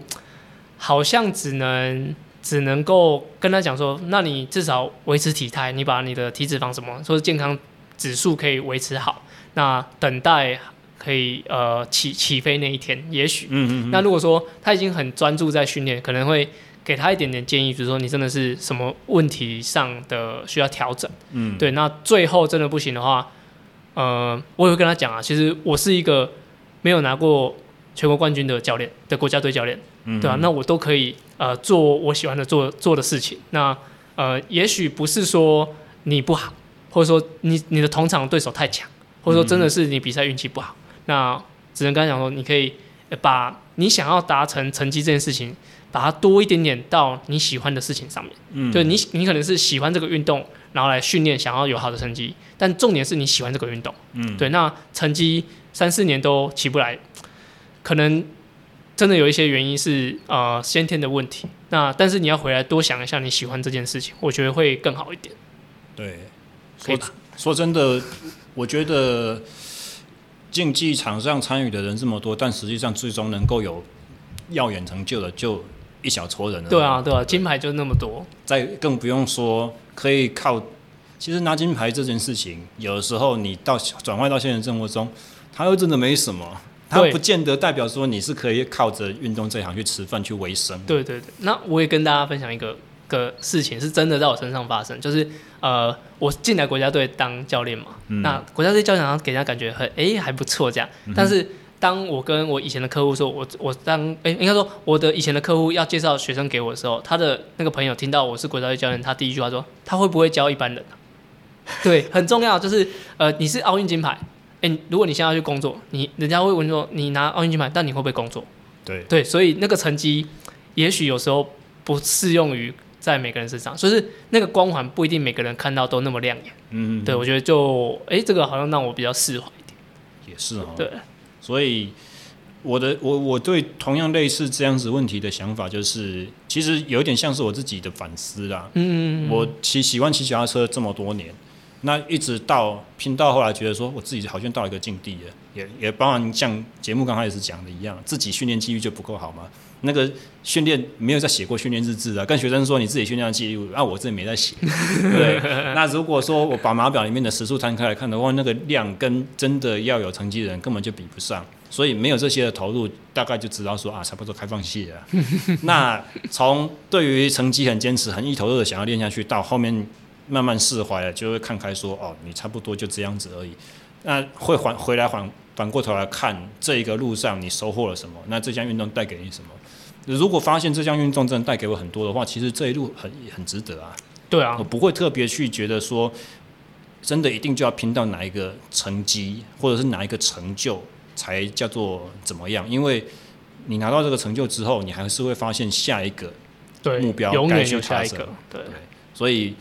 好像只能只能够跟他讲说，那你至少维持体态，你把你的体脂肪什么，说是健康指数可以维持好。那等待可以呃起起飞那一天，也许，嗯嗯嗯。那如果说他已经很专注在训练，可能会给他一点点建议，比如说你真的是什么问题上的需要调整，嗯，对。那最后真的不行的话，呃，我也会跟他讲啊，其实我是一个没有拿过全国冠军的教练的国家队教练，嗯，对啊，那我都可以呃做我喜欢的做做的事情。那呃，也许不是说你不好，或者说你你的同场对手太强。或者说真的是你比赛运气不好，嗯、那只能跟他讲说，你可以把你想要达成成绩这件事情，把它多一点点到你喜欢的事情上面。嗯，就你你可能是喜欢这个运动，然后来训练，想要有好的成绩。但重点是你喜欢这个运动。嗯，对。那成绩三四年都起不来，可能真的有一些原因是呃先天的问题。那但是你要回来多想一下你喜欢这件事情，我觉得会更好一点。对，说说真的。我觉得竞技场上参与的人这么多，但实际上最终能够有耀眼成就的就一小撮人了。对啊，对啊，金牌就那么多。再更不用说可以靠，其实拿金牌这件事情，有的时候你到转换到现实生活中，它又真的没什么，它不见得代表说你是可以靠着运动这一行去吃饭去维生。对对对，那我也跟大家分享一个个事情，是真的在我身上发生，就是。呃，我进来国家队当教练嘛，嗯、那国家队教练好像给人家感觉很哎、欸、还不错这样。但是当我跟我以前的客户说，我我当哎、欸、应该说我的以前的客户要介绍学生给我的时候，他的那个朋友听到我是国家队教练，他第一句话说他会不会教一般人、啊、对，很重要，就是呃你是奥运金牌，哎、欸、如果你现在要去工作，你人家会问说你拿奥运金牌，但你会不会工作？对对，所以那个成绩也许有时候不适用于。在每个人身上，所以是那个光环不一定每个人看到都那么亮眼。嗯，对，我觉得就哎、欸，这个好像让我比较释怀一点。也是哦。对，所以我的我我对同样类似这样子问题的想法，就是其实有点像是我自己的反思啦。嗯，嗯，嗯，我骑喜欢骑脚踏车这么多年，那一直到拼到后来，觉得说我自己好像到了一个境地了，也也包含像节目刚开始讲的一样，自己训练机遇就不够好嘛。那个训练没有在写过训练日志啊，跟学生说你自己训练的记录，啊，我自己没在写。对，那如果说我把码表里面的时速摊开来看的话，那个量跟真的要有成绩的人根本就比不上，所以没有这些的投入，大概就知道说啊，差不多开放系了。那从对于成绩很坚持、很一头热的想要练下去，到后面慢慢释怀了，就会看开说哦，你差不多就这样子而已。那会还回来还反过头来看这一个路上你收获了什么？那这项运动带给你什么？如果发现这项运动真的带给我很多的话，其实这一路很很值得啊。对啊，我不会特别去觉得说，真的一定就要拼到哪一个成绩，或者是哪一个成就才叫做怎么样？因为你拿到这个成就之后，你还是会发现下一个目标，永远有下一个。对，对，所以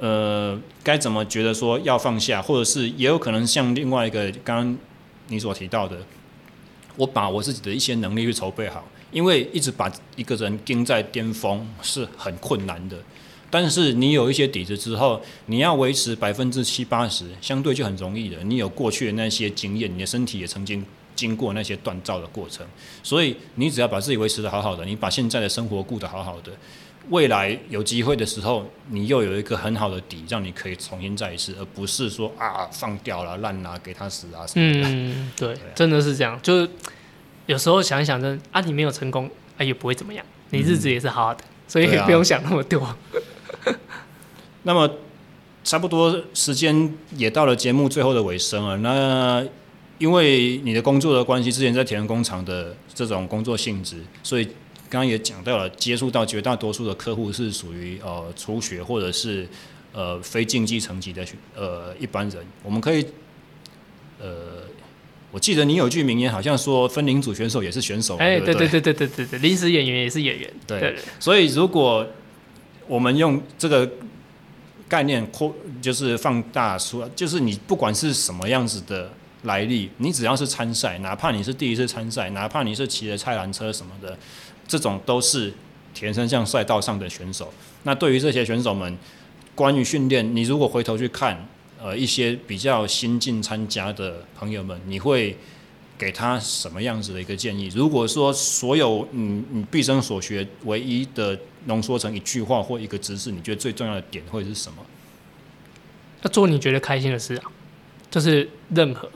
呃，该怎么觉得说要放下，或者是也有可能像另外一个刚刚你所提到的，我把我自己的一些能力去筹备好。因为一直把一个人盯在巅峰是很困难的，但是你有一些底子之后，你要维持百分之七八十，相对就很容易的。你有过去的那些经验，你的身体也曾经经过那些锻造的过程，所以你只要把自己维持的好好的，你把现在的生活顾得好好的，未来有机会的时候，你又有一个很好的底，让你可以重新再一次，而不是说啊放掉了烂了给他死啊什么的。嗯，对，真的是这样，就是。有时候想一想，真啊，你没有成功，哎，也不会怎么样，你日子也是好好的，嗯、所以不用想那么多。啊、那么，差不多时间也到了节目最后的尾声了。那因为你的工作的关系，之前在铁人工厂的这种工作性质，所以刚刚也讲到了，接触到绝大多数的客户是属于呃初学或者是呃非竞技层级的呃一般人。我们可以呃，我记得你有句名言，好像说分龄组选手也是选手。哎，对对对对对对对，临时演员也是演员。对，对，所以如果我们用这个概念扩，就是放大说，就是你不管是什么样子的来历，你只要是参赛，哪怕你是第一次参赛，哪怕你是骑着菜篮车什么的。这种都是田生将赛道上的选手。那对于这些选手们，关于训练，你如果回头去看，呃，一些比较新进参加的朋友们，你会给他什么样子的一个建议？如果说所有你你毕生所学唯一的浓缩成一句话或一个知识，你觉得最重要的点会是什么？要做你觉得开心的事啊，就是任何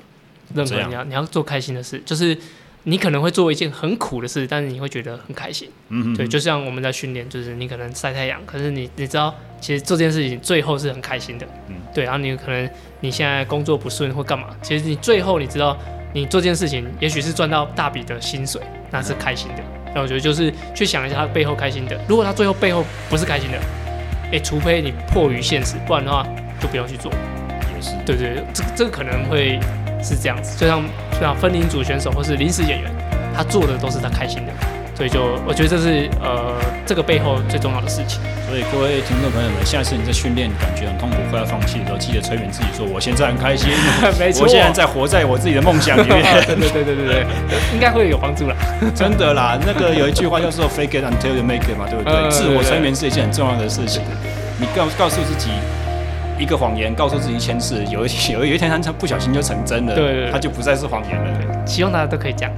任何你要你要做开心的事，就是。你可能会做一件很苦的事，但是你会觉得很开心。嗯哼，对，就像我们在训练，就是你可能晒太阳，可是你你知道，其实做这件事情最后是很开心的。嗯，对，然后你可能你现在工作不顺或干嘛，其实你最后你知道，你做这件事情也许是赚到大笔的薪水，那是开心的。那我觉得就是去想一下他背后开心的。如果他最后背后不是开心的，哎，除非你迫于现实，不然的话就不要去做。也是，对对对，这个这个可能会。是这样子，就像就像分龄组选手或是临时演员，他做的都是他开心的，所以就我觉得这是呃这个背后最重要的事情。所以各位听众朋友们，下次你在训练感觉很痛苦、快要放弃的时候，记得催眠自己说：“我现在很开心，没错，我现在在活在我自己的梦想里面。”对对对对对，应该会有帮助啦。真的啦，那个有一句话叫做 “fake it until you make it” 嘛，对不对？呃、自我催眠是一件很重要的事情。你告告诉自己。一个谎言告诉自己一千次，有一有有一天他不小心就成真了，对，对，对，他就不再是谎言了。对，希望大家都可以这样。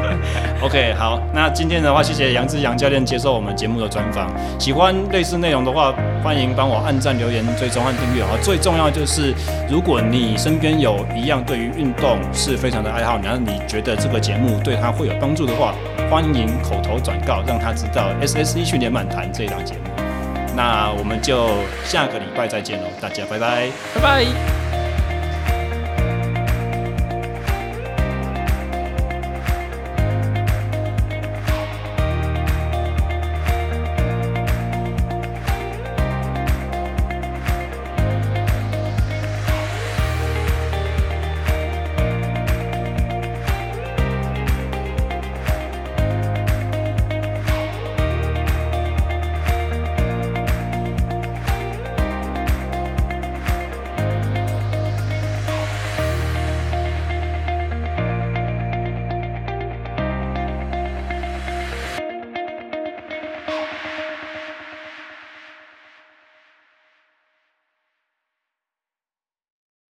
OK，好，那今天的话，谢谢杨志杨教练接受我们节目的专访。喜欢类似内容的话，欢迎帮我按赞、留言、追踪和订阅。好，最重要就是，如果你身边有一样对于运动是非常的爱好，然后你觉得这个节目对他会有帮助的话，欢迎口头转告，让他知道 SSE 训练满谈这一档节目。那我们就下个礼拜再见喽，大家拜拜，拜拜。